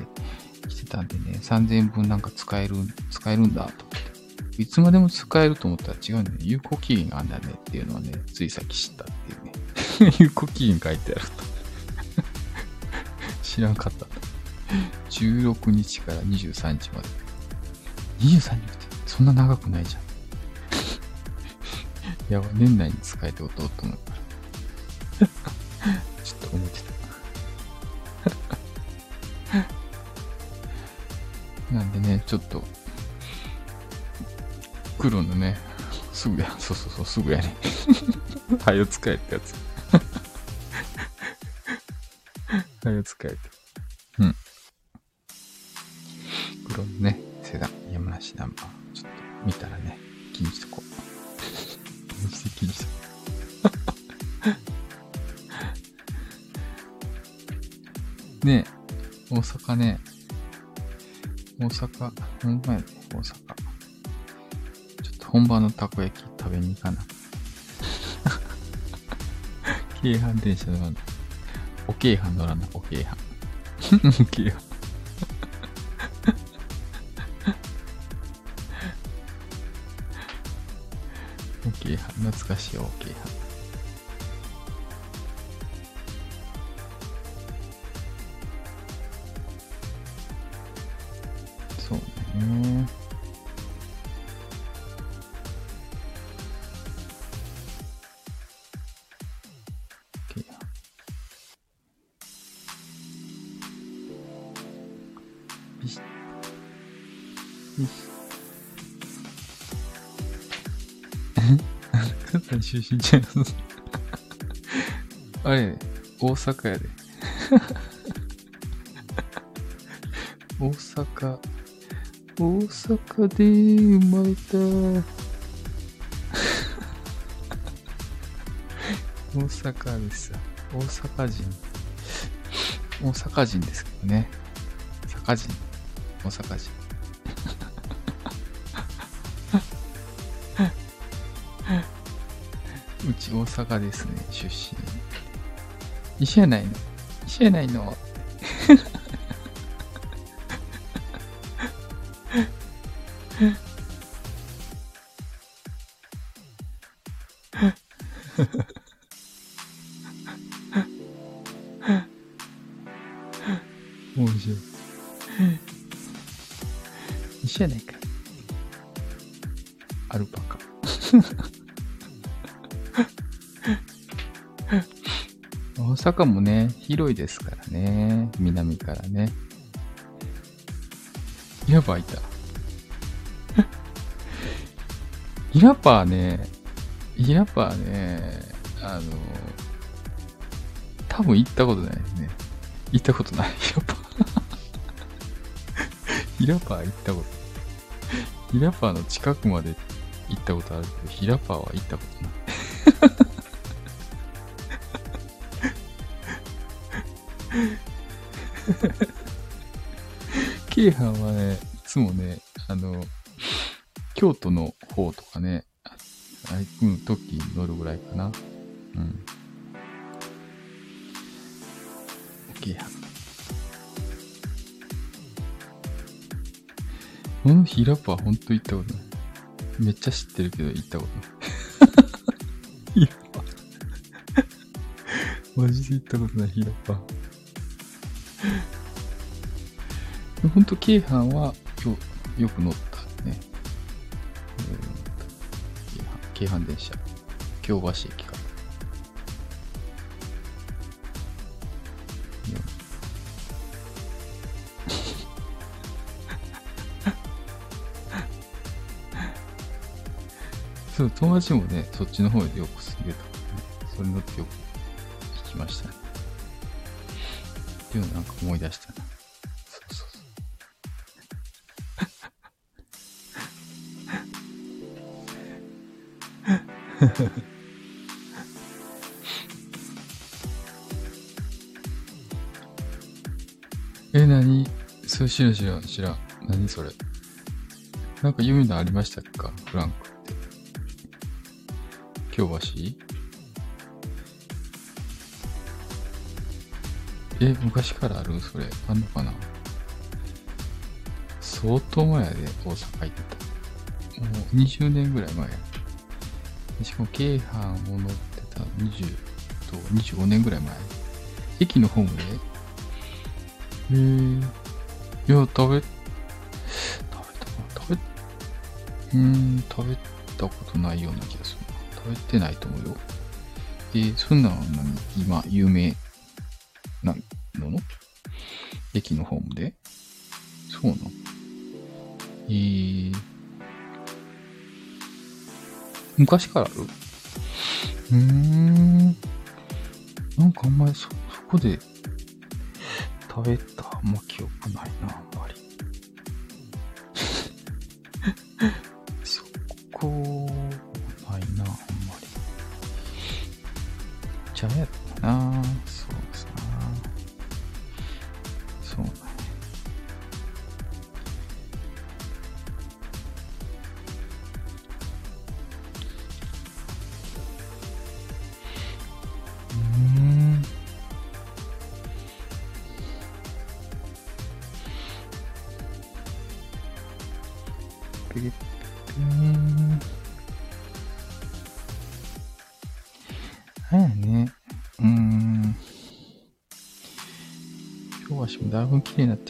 来てたんでね、3000円分なんか使える、使えるんだと思って。いつまでも使えると思ったら違うね。有効期限があんだねっていうのはね、ついさっき知ったっていうね。(laughs) 有効期限書いてあると。(laughs) 知らんかった。16日から23日まで。23日ってそんな長くないじゃん。(laughs) やば、年内に使えておこうと思。っと思ってた。なんでね、ちょっと、黒のね、すぐや、そうそうそう、すぐやね。はよ使えってやつ。はよ使えって。うん。黒のね、セダン、山梨ナンバー、ちょっと見たらね、気にしとこう。気にして気にして。ね、大阪ね、大阪、ほんまやね、大阪。ちょっと本場のたこ焼き食べに行かな。(laughs) 京阪電車乗らな。お京阪乗らな、お京阪。(laughs) お京阪。(laughs) お京阪、懐かしいお京阪。出身ちゃいます。あれ、大阪やで。大阪、大阪で生まれた。大阪です。大阪人。大阪人ですけどね。阪人。大阪人。大阪ですね、出身。石屋内の石屋内の大阪もね、広いですからね。南からね。イラパーいた。イラパーね、イラパーね、あの、多分行ったことないですね。行ったことない。イラパー。イラパー行ったこと。イラパーの近くまで行ったことあるけど、ヒラパーは行ったことない。京阪はね、いつもね、あの、京都の方とかね、あ行く時に乗るぐらいかな。うん。京阪。このヒラパーほんと行ったことない。めっちゃ知ってるけど行ったことない。(laughs) ヒラパ。マジで行ったことない、ひらパほんと、京阪はよよく乗ったね。えー、京阪電車。京橋駅か。そう、友達もね、そっちの方でよく住んでたからね。それ乗ってよく聞きましたね。っていうのなんか思い出したな。そうそうそう。え、なにそう、知らん知らん知らん。何それ？なんか夢のありましたか？フランクって。京橋？え、昔からある？それ。あんのかな？相当前やで、大阪行ってた。もう20年ぐらい前や。しかも京阪を乗ってた20と25年ぐらい前。駅のホームで？えー、いや、食べ、食べたかな？食べ、うん、食べたことないような気がするな。食べてないと思うよ。えー、そんなの何？今、有名？駅のホームで？そうなの？えー、昔からある？うーん。なんかあんまりそ、そこで食べたあんま記憶ないな、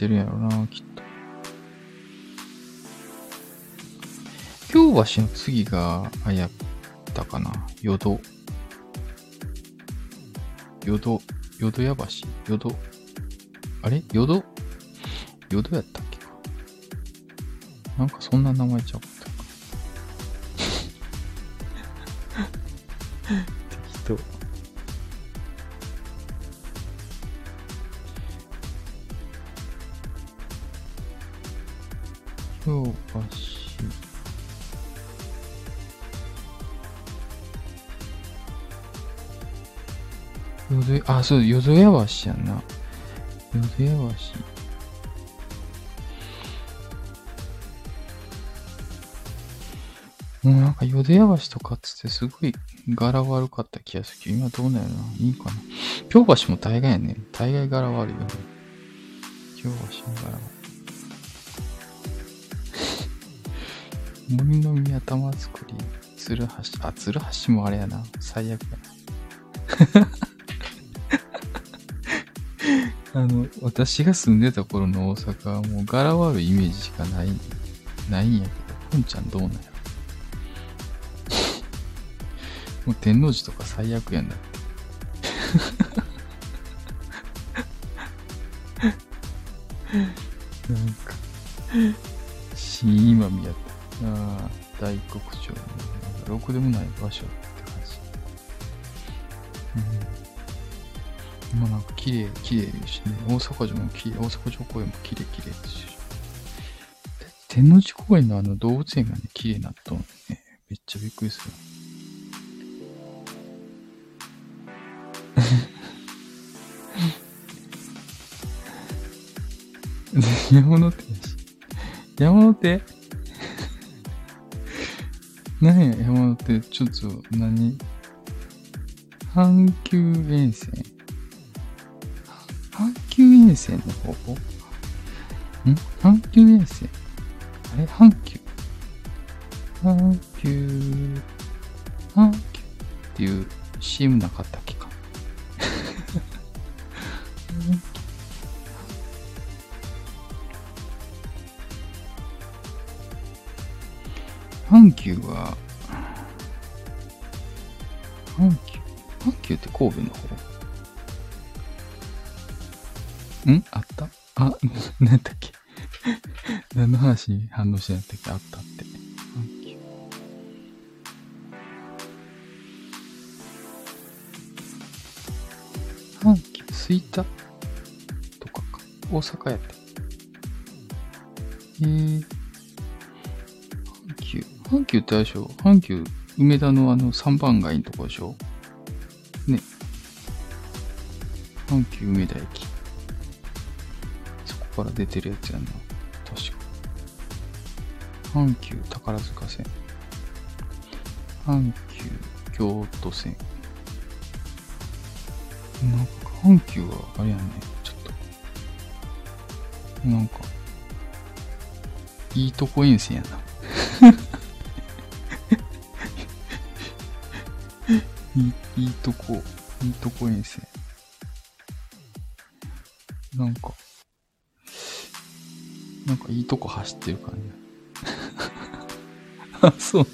てるやろな、きっと。京橋の次が、あやったかな。淀。淀、淀屋橋？淀。あれ？淀？淀やったっけなんかそんな名前ちゃうあ、そう、淀屋橋やんな。淀屋橋。もうなんか淀屋橋とかっつってすごい柄悪かった気がするけど、今どうなんやな。いいかな。京橋も大概やね。大概柄悪いよね。京橋の柄悪い。森の宮玉造り、鶴橋、あ、鶴橋もあれやな。最悪やな。あの、私が住んでた頃の大阪はもう柄悪いイメージしかない、ないんやけど、ポンちゃんどうなんやろ？もう天王寺とか最悪やんだって。なんか、新今宮って、ああ、大黒町の、なんかろくでもない場所うん。まあなんか綺麗、綺麗ですしね。大阪城も綺麗、大阪城公園も綺麗綺麗ですし。天王寺公園のあの動物園がね、綺麗になっとんね。めっちゃびっくりする。(laughs) 山手やし。山手？(laughs) 何や、山手、ちょっと何、阪急沿線？衛星の方法？ん？阪急衛星？あれ？阪急阪急阪急っていう CM なかったっけか。阪急は？阪急阪急って神戸の方？ん？あった？あ、(laughs) 何だっけ？何の話に反応してなかったっけ？あったって。阪急。阪急、吹田とかか。大阪やって。えー、阪急。阪急ってあれでしょ？阪急、梅田のあの3番街のとこでしょ？ね。阪急梅田駅。から出てるやつやな。確か。阪急宝塚線。阪急京都線。なんか、阪急はあれやね。ちょっと。なんか、いいとこ沿線やな。(laughs) いい、いいとこ、いいとこ遠征。なんか、なんかいいとこ走ってる感じ。(laughs) あ、そう。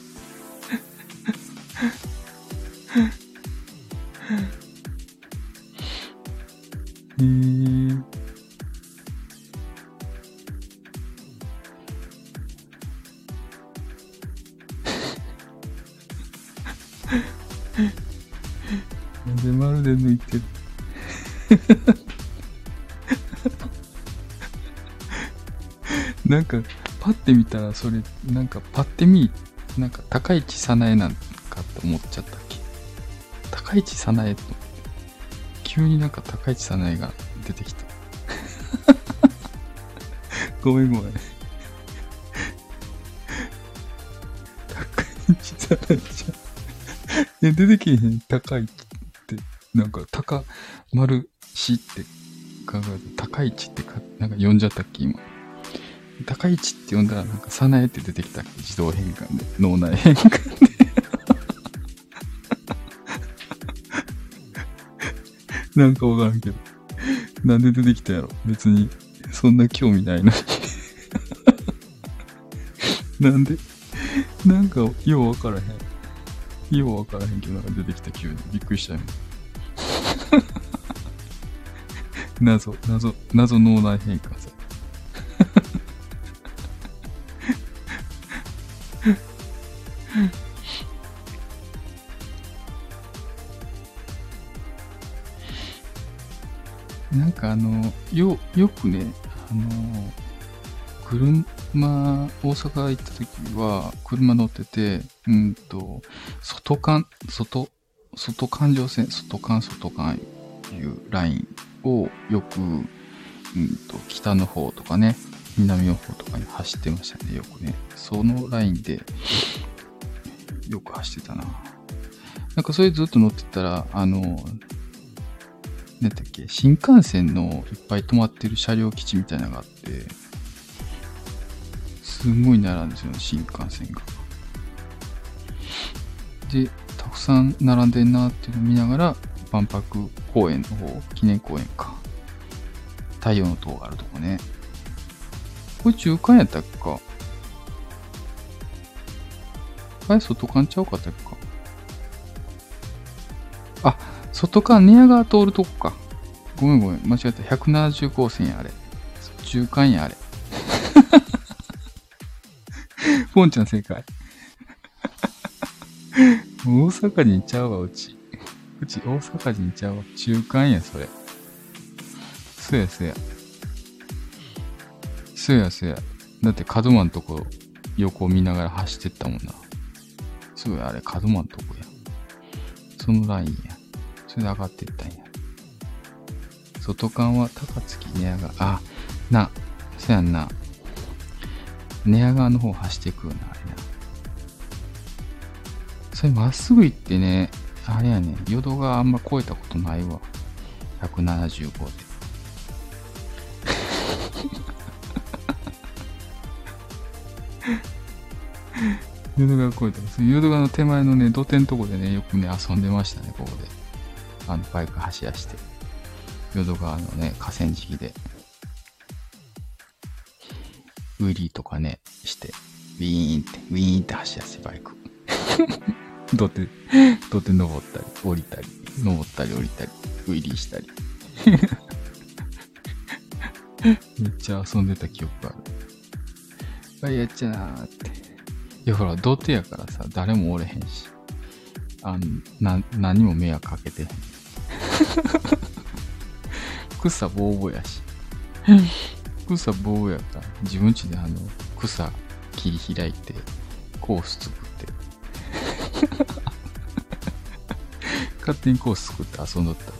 て見たら、それ、なんか、パッて見、なんか、高市早苗なんかって思っちゃったっけ高市早苗と、急になんか高市早苗が出てきた。(laughs) ごめんごめん。高市早苗ちゃん。え、出てけへん、高いって、なんか、高、丸しって考えて、高市ってか、なんか呼んじゃったっけ、今。高市って呼んだら、なんか、さなえって出てきた、自動変換で、脳内変換で。なんかわからんけど。なんで出てきたやろ別に、そんな興味ないのに。なんでなんか、ようわからへん。ようわからへんけど、なんか出てきた急に。びっくりしたよ。謎、謎、謎脳内変換さ。かあの、よ、よくね、あの、車、大阪行った時は、車乗ってて、うんと、外環、外、外環状線、外環、外環いうラインをよく、うんと、北の方とかね、南の方とかに走ってましたね、よくね。そのラインで、よく走ってたな。なんかそれずっと乗ってたら、あの、なんだっけ、新幹線のいっぱい止まってる車両基地みたいなのがあって、すごい並んでるんですよ、新幹線が。で、たくさん並んでんなっていうのを見ながら、万博公園の方、記念公園か。太陽の塔があるとこね。これ中間やったっけか？あれ外間ちゃうかったっけか？あ、外間寝屋川通るとこか。ごめんごめん、間違えた。170号線や、あれ。中間や、あれ。(laughs) ポンちゃん正解。大阪人ちゃうわ、うち。うち大阪人ちゃうわ。中間や、それ。そやそや。そやそや。だって角間のとこ横見ながら走ってったもんな。すごい、あれ角間のとこや。そのラインや。それで上がっていったんや。外間は高槻寝屋川。あ、な、そやんな。寝屋川の方走っていくるな、あれな。それまっすぐ行ってね、あれやね、淀川あんま越えたことないわ。175で。(laughs) 淀川越えた。淀川の手前のね、土手のとこでね、よくね、遊んでましたね、ここで。あの、バイク走らして。淀川のね、河川敷で。ウィリーとかね、して。ウィーンって、ウィーンって走らせバイク。(laughs) 土手、土手登ったり、降りたり、登ったり降りたり、ウィリーしたり。(laughs) めっちゃ遊んでた記憶がある。あ、やっちゃなーって。いや、ほら、土手やからさ、誰もおれへんし。あの、な、何も迷惑かけてへん。(laughs) 草ぼうぼうやし。草ぼうぼうやから、自分ちであの、草切り開いて、コース作って。(laughs) 勝手にコース作って遊んどった。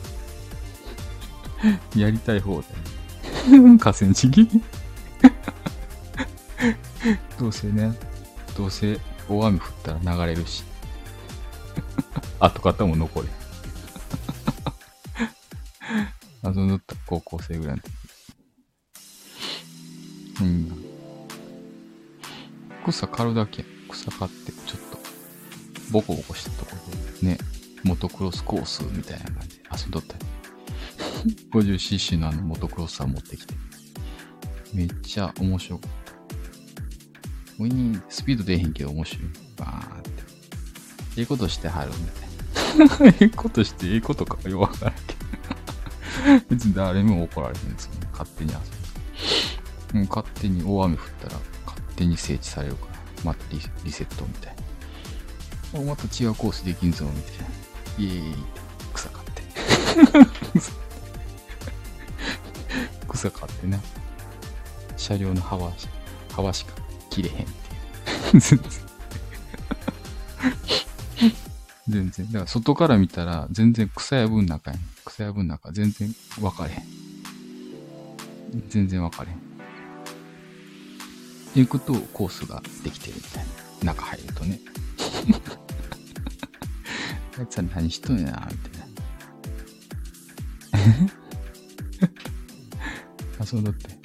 やりたい方だよ。河川敷 (laughs) どうせね、どうせ大雨降ったら流れるし。跡形も残れ。遊んどった高校生ぐらいの時。うん。草刈るだけ。草刈って、ちょっと、ボコボコしたところで、ね、モトクロスコースみたいな感じで遊んどったり。(laughs) 50cc のあのモトクロスー持ってきて。めっちゃ面白かった。ウィーン、スピード出へんけど面白い。バーンって。ええことしてはるみたいな。(laughs) ええことしてええことかよわからん。(laughs) 別に誰も怒られへんですよね。勝手に遊ぶ。う、勝手に大雨降ったら勝手に整地されるから、またリリセットみたいな。お、また違うコースできんぞ、みたいな。イエーイ草買って。(laughs) 草買ってな。車両の幅幅しか切れへんっていう。全然。全然。だから外から見たら全然草やぶん中やん。草やぶんか全然分かれへん。全然分かれへん。行くとコースができてるみたいな。中入るとね。(laughs) あいつは何しとんやな、みたいな。(laughs) あ、そうだって。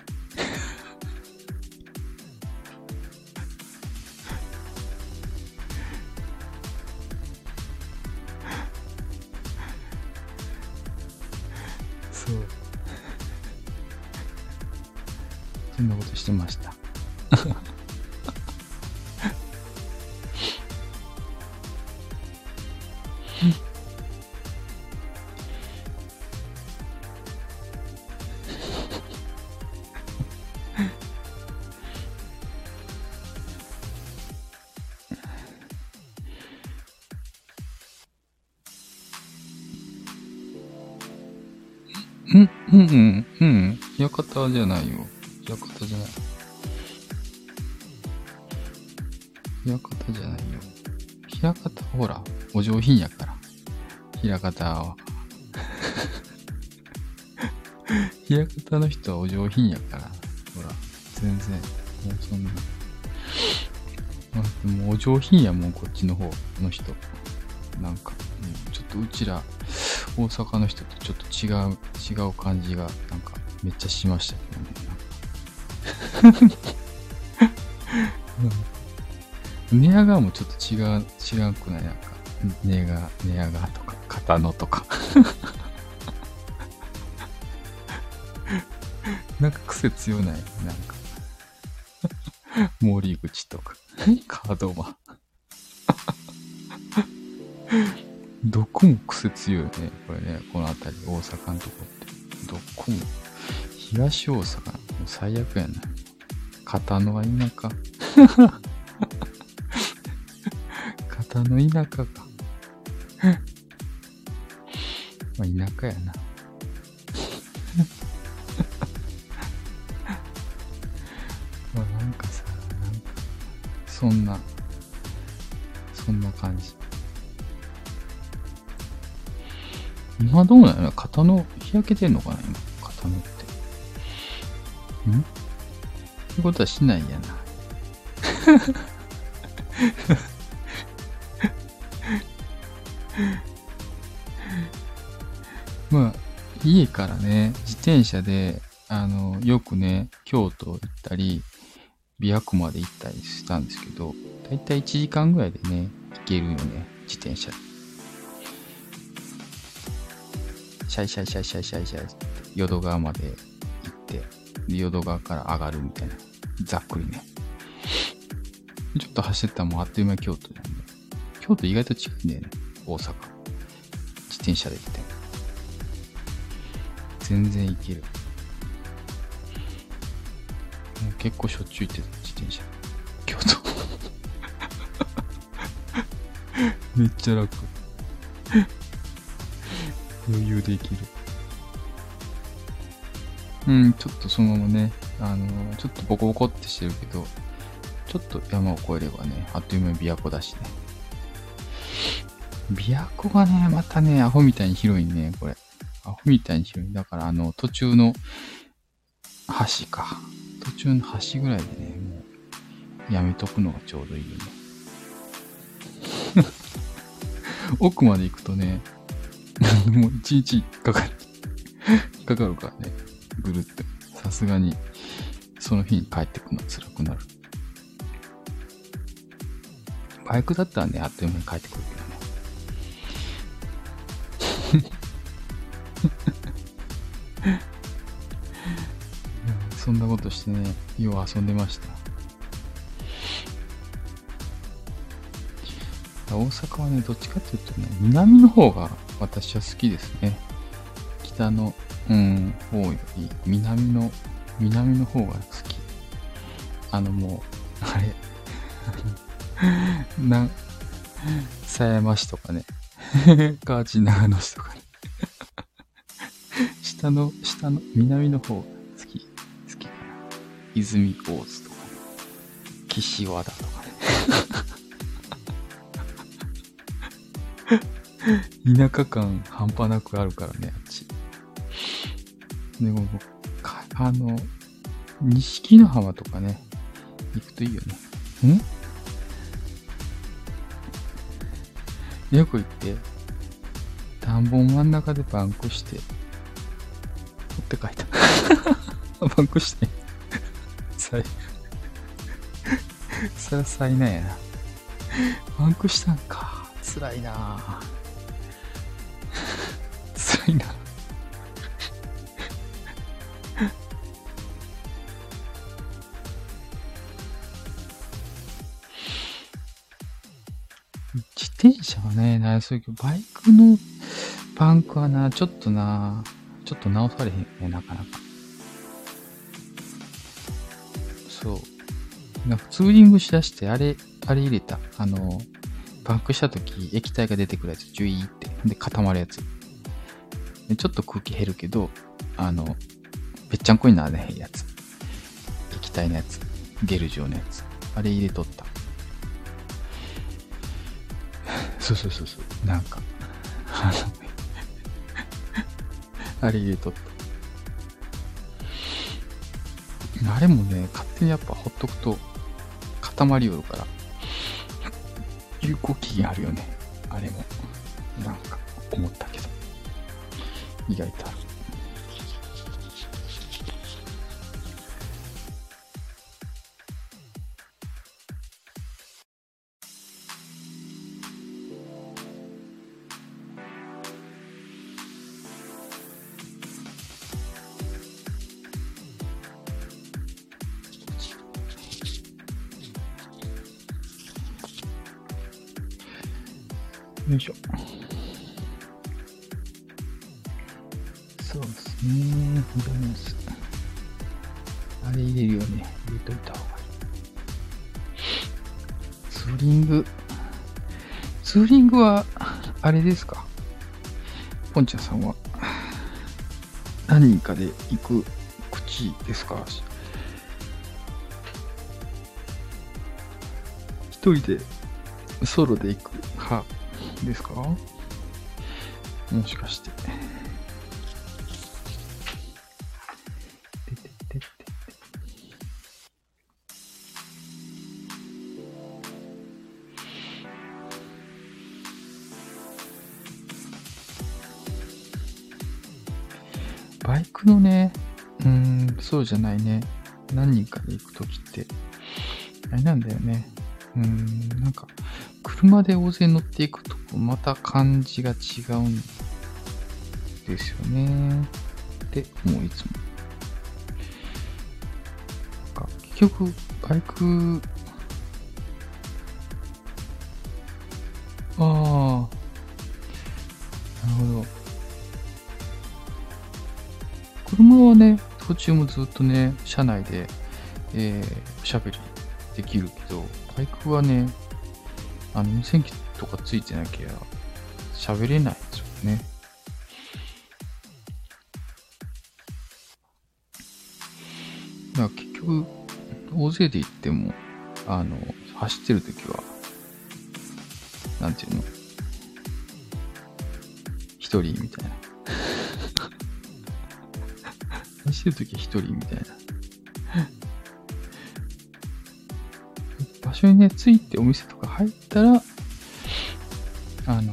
うん、うん。館じゃないよ。館じゃない。館じゃないよ。平方ほら、お上品やから。平方は。(laughs) 平方の人はお上品やから。ほら、全然、もうそんな。でもお上品やもん、こっちの方の人。なんか、ちょっとうちら、大阪の人とちょっと違う、違う感じが、なんか、めっちゃしましたけどね。寝屋川もちょっと違う、違うくない？なんか、寝屋寝屋川とか、片野とか。(laughs) なんか癖強ない？なんか。(laughs) 森口とか、門間。(laughs) どこも癖強いね。これね、この辺り、大阪のとこって。どこも。東大阪、もう最悪やな。片野は田舎。(laughs) 片野田舎か。まあ、田舎やな。どうなの肩の日焼けてんのかな今、肩のって。ん？ってことはしないやな。(laughs) まあ、家からね、自転車で、あの、よくね、京都行ったり、琵琶湖まで行ったりしたんですけど、だいたい1時間ぐらいでね、行けるよね、自転車シャイシャイシャイシャイシャイシャイ淀川まで行って、淀川から上がるみたいな。ざっくりね。ちょっと走ってたらもうあっという間に京都なんで。京都意外と近いんだよね。大阪。自転車で行って。全然行ける。もう結構しょっちゅう行ってた、自転車。京都。(laughs) めっちゃ楽。余裕できる。うん、ちょっとそのままね、あのちょっとボコボコってしてるけど、ちょっと山を越えればね、あっという間に琵琶湖だしね。琵琶湖がね、またね、アホみたいに広いね、これ。アホみたいに広い。だから、あの、途中の橋か。途中の橋ぐらいでね、もう、やめとくのがちょうどいいよね。(laughs) 奥まで行くとね、(laughs) もう一日かかる。かかるからね。ぐるって。さすがに、その日に帰ってくるのは辛くなる。バイクだったらね、あっという間に帰ってくるけどね。(laughs) そんなことしてね、よう遊んでました。大阪はね、どっちかっていうとね、南の方が私は好きですね。北の、うん、方より、南の、南の方が好き。あのもう、あれ、(laughs) な、狭山市とかね、(laughs) 河内長野市とかね。(laughs) 下の、下の、南の方が好き、好きかな。泉大津とかね。岸和田とかね。田舎感半端なくあるからね、あっち。でも、あの、錦の浜とかね、行くといいよね。ん？よく行って、田んぼ真ん中でバンクして、持って帰った。(laughs) バンクして。さい、そりゃ災難やな。バンクしたんか。辛いな辛いな自転車はね、なそういうけど、バイクのパンクはな、ちょっとな、ちょっと直されへんよね、なかなか。そう。なんかツーリングしだして、あれ、あれ入れた。あの、パンクした時、液体が出てくるやつ、ジュイーって。で、固まるやつ。でちょっと空気減るけど、あの、ぺっちゃんこにならへんやつ。液体のやつ。ゲル状のやつ。あれ入れとった。そうそうそうそう。なんか、あの、あれ入れとった。あれもね、勝手にやっぱほっとくと固まりよるから、有効期限あるよね。あれも。なんか、思った。意外とある。んちゃんさんは、何人かで行く口ですか？一人でソロで行く派ですか？もしかし。てじゃないね。何人かで行くときって、あれなんだよね。うん、なんか、車で大勢乗っていくと、また感じが違うんですよね。で、もう、いつも。なんか結局、バイク、ああ、なるほど車はね、途中もずっとね、車内で、えー、おしゃべりできるけど、バイクはね、あの、無線機とかついてなきゃ喋れないですよね。だから結局、大勢で行っても、あの、走ってる時は、なんていうの？一人みたいな。走ってる時は一人みたいな。場所にね、着いてお店とか入ったら、あの、(coughs)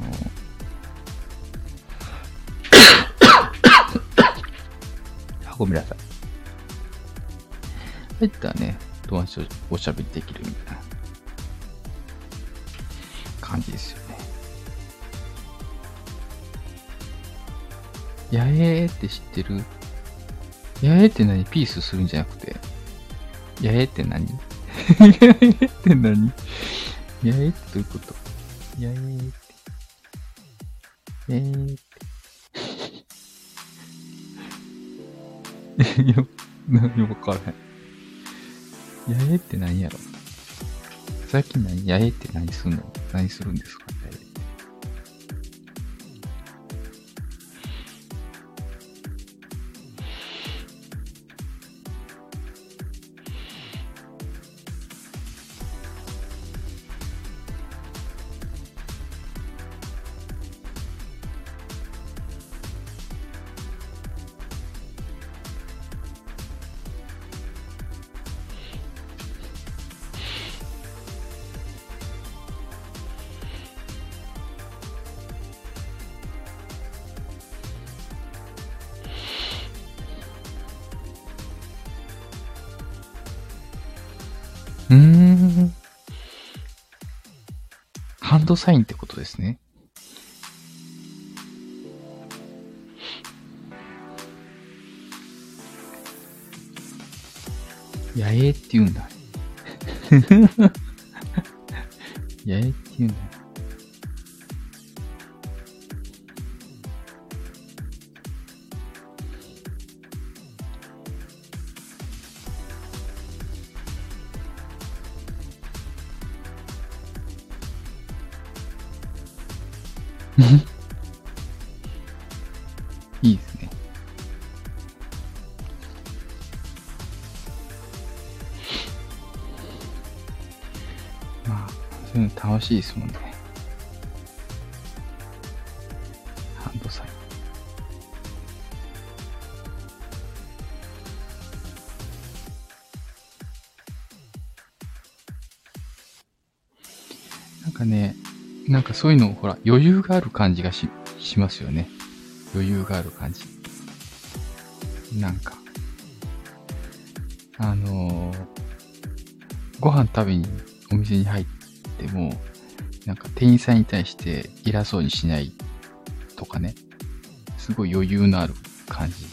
あ、ごめんなさい。入ったらね、友達とおしゃべりできるみたいな感じですよね。やえーって知ってるやえって何？ピースするんじゃなくて、やえって何？(laughs) やえって何？やえってどういうこと？やえって。やえって。(laughs) よ、何もわからへん。やえって何やろ？最近何やえって何すんの？何するんですか？ドサインってことですね。やえって言うんだ。(laughs) やえって言うんだ。しいですもんね。ハンドサイン。なんかね、なんかそういうの、ほら、余裕がある感じがし、しますよね。余裕がある感じ。なんか、あのーご飯食べにお店に入っても、なんか店員さんに対して偉そうにしないとかね。すごい余裕のある感じ。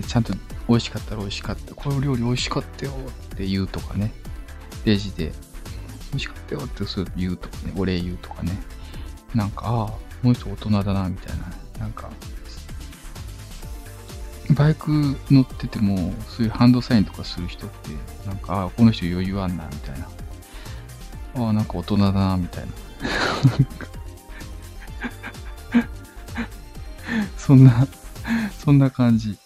で、ちゃんと美味しかったら美味しかった。この料理美味しかったよって言うとかね。レジで美味しかったよってそう言うとかね。お礼言うとかね。なんか、ああ、この人大人だな、みたいな。なんか、バイク乗ってても、そういうハンドサインとかする人って、なんか、ああ、この人余裕あんな、みたいな。ああ、なんか大人だな、みたいな。(laughs) そんな、そんな感じ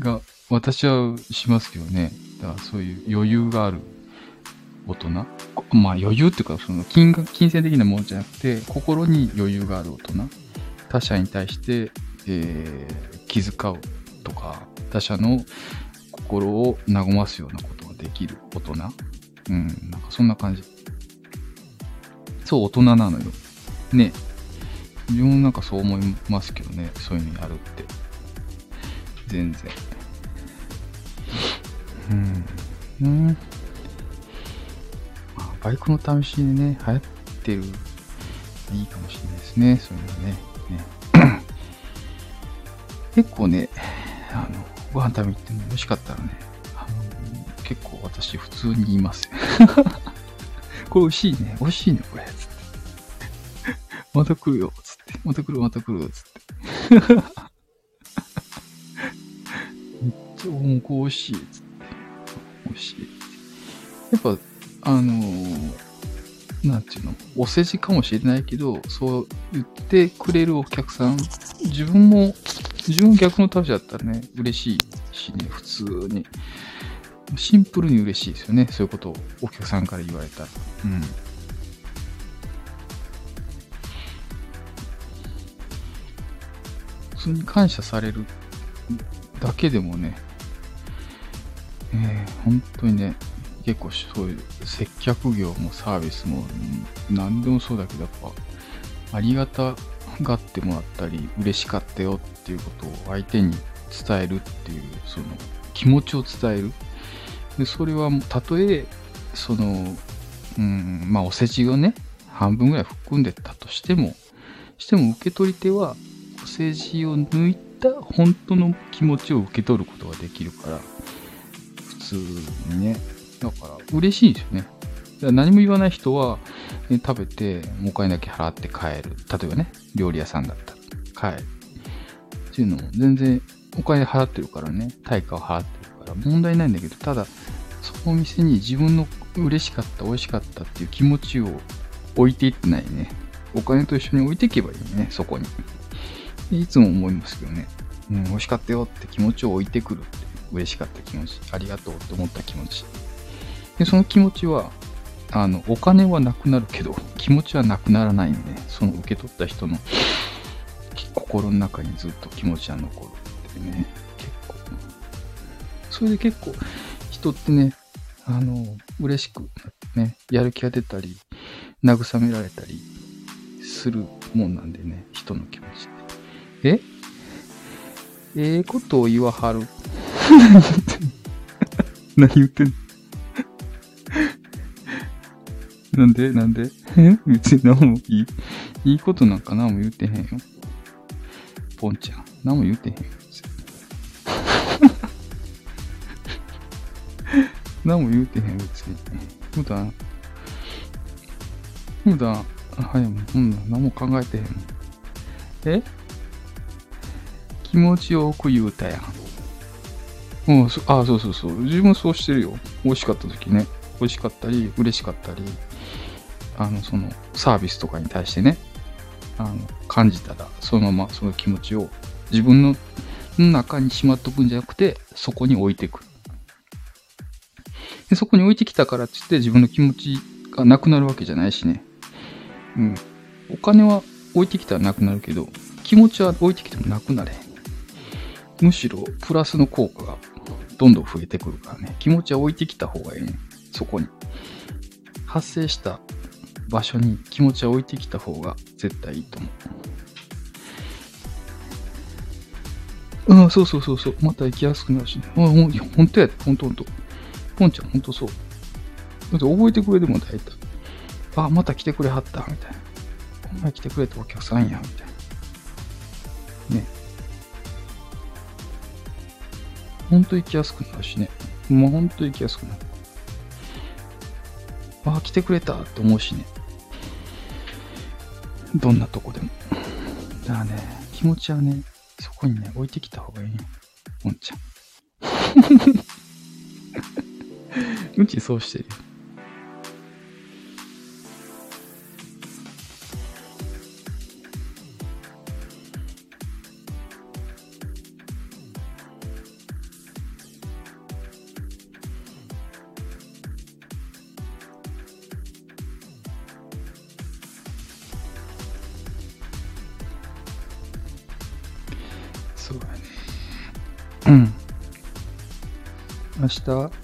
が、私はしますけどね。だからそういう余裕がある大人。まあ余裕っていうか、その金額、金銭的なものじゃなくて、心に余裕がある大人。他者に対して、えー気遣うとか、他者の心を和ますようなことができる大人。うん、なんかそんな感じ。そう、大人なのよ。ね。自分もなんかそう思いますけどね。そういうのやるって。全然。うん。うん。まあ、バイクの試しにね、流行ってる。いいかもしれないですね。そういうのね。ね (coughs) 結構ね、あの、ご飯食べに行っても美味しかったらね、結構私普通に言います。(laughs) これ美味しいね、美味しいね、これ、つって。また来るよ、つって。また来る、また来る、つって。めっちゃ、もう美味しい、つって。美味しい。やっぱ、あのー、なんていうの、お世辞かもしれないけど、そう言ってくれるお客さん、自分も、自分逆の立場だったらね、嬉しいしね、普通に。シンプルに嬉しいですよね、そういうことをお客さんから言われたら。うん。普通に感謝されるだけでもね、えー、本当にね、結構そういう接客業もサービスも何でもそうだけどやっぱありがたがってもらったり嬉しかったよっていうことを相手に伝えるっていうその気持ちを伝えるでそれはたとえそのうんまあお世辞をね半分ぐらい含んでたとしてもしても受け取り手はお世辞を抜いた本当の気持ちを受け取ることができるから普通にねだから嬉しいですよね。何も言わない人は、ね、食べて、お金だけ払って帰る。例えばね、料理屋さんだったら帰る。っていうのも全然お金払ってるからね、対価を払ってから問題ないんだけど、ただ、そのお店に自分の嬉しかった、美味しかったっていう気持ちを置いていってないね。お金と一緒に置いていけばいいね、そこに。いつも思いますけどね。うん、美味しかったよって気持ちを置いてくるって。嬉しかった気持ち。ありがとうって思った気持ち。で、その気持ちは、あの、お金はなくなるけど、気持ちはなくならないんで、ね、その受け取った人の心の中にずっと気持ちは残るってね、それで結構、人ってね、あの、嬉しくね、やる気が出たり、慰められたりするもんなんでね、人の気持ちって。え？ええー、ことを言わはる？(laughs) 何言ってんの？なんで？なんで？別に何もいい、いいことなんか何も言ってへんよ。ポンちゃん。何も言ってへんよ。(laughs) 何も言うてへん、別に。普段、普段、はい、う、ん何も考えてへん。え？気持ちよく言うたやん。うん、そあ、そうそうそう。自分そうしてるよ。美味しかった時ね。美味しかったり、嬉しかったり、あの、その、サービスとかに対してね、あの、感じたら、そのままその気持ちを自分の中にしまっとくんじゃなくて、そこに置いてくる。でそこに置いてきたからって言って自分の気持ちがなくなるわけじゃないしね。うん。お金は置いてきたらなくなるけど、気持ちは置いてきてもなくなれむしろ、プラスの効果がどんどん増えてくるからね。気持ちは置いてきた方がいいね。そこに。発生した場所に気持ちは置いてきた方が絶対いいと思う。うん、そうそうそうそう。また行きやすくなるしね。あ、ほん、ほんとやで。ほんとほんと。ポンちゃんほんとそう。だって覚えてくれても大体。あ、また来てくれはった、みたいな。こんな来てくれたお客さんや、みたいな。ね。ほんと行きやすくなるしね。もうほんと行きやすくなる。あ、来てくれたって思うしね。どんなとこでも。だからね、気持ちはね、そこにね、置いてきた方がいいよ。おんちゃん。(laughs) うちそうしてるよ。そうだね。うん。明日、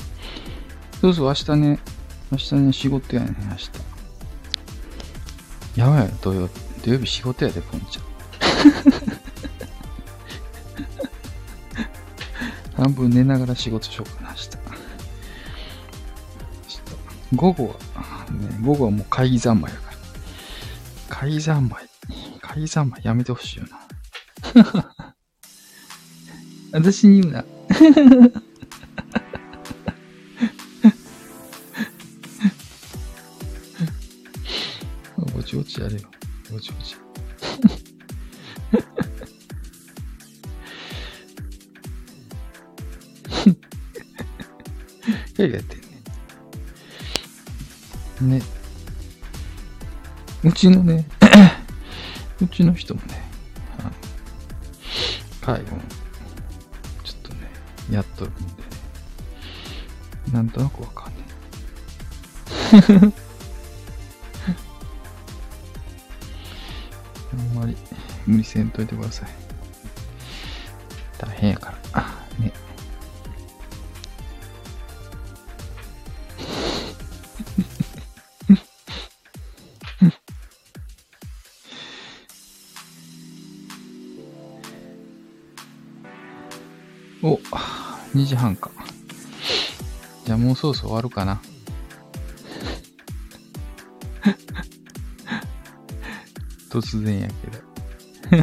そうそう、明日ね、明日ね、仕事やね、明日。やばい、土曜日。土曜日仕事やで、ポンちゃん。(laughs) 半分寝ながら仕事しようかな、明日。明日午後は、ね、午後はもう会議三昧やから。会議三昧。会議三昧やめてほしいよな。(laughs) 私に言うな。ぼちぼちやれよ。ぼちぼち。やってんね。ね。うちのね、(coughs) うちの人もね、あの、介護ちょっとね、やっとるんでね、なんとなくわかんねあ無理せんといてください。大変やから。ね。(laughs) お、2時半か。じゃあもうそろそろ終わるかな。(laughs) 突然やけど。そ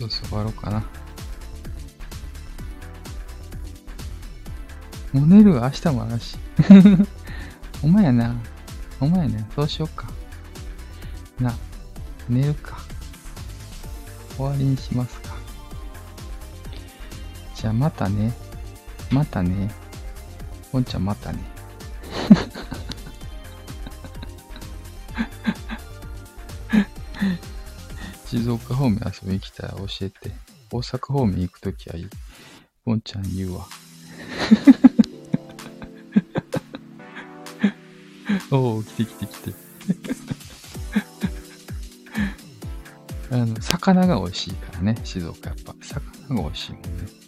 ろそろ終わろうかな。もう寝る明日もあるし。(laughs) お前やな。お前やな。そうしよっか。な、寝るか。終わりにしますか。じゃあまたね。またね。ポんちゃんまたね。静岡方面遊びに来たら教えて。大阪方面行くときはいい。ポんちゃん言うわ。(laughs) おお、来て来て来て。あの、魚が美味しいからね、静岡やっぱ。魚が美味しいもんね。ね。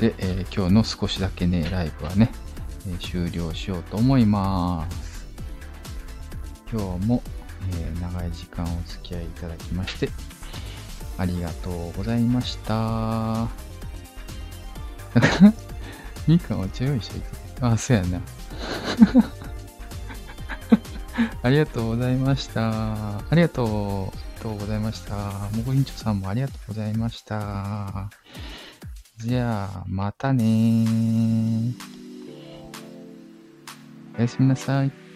で、えー、今日の少しだけね、ライブはね、えー、終了しようと思います。今日も、え長い時間お付き合いいただきまして、ありがとうございました。(laughs) みかんお茶用意しといて。あ、そうやな。(laughs) ありがとうございました。ありがとう。とうございました。もごりんちょさんもありがとうございました。じゃあ、またねおやすみなさい。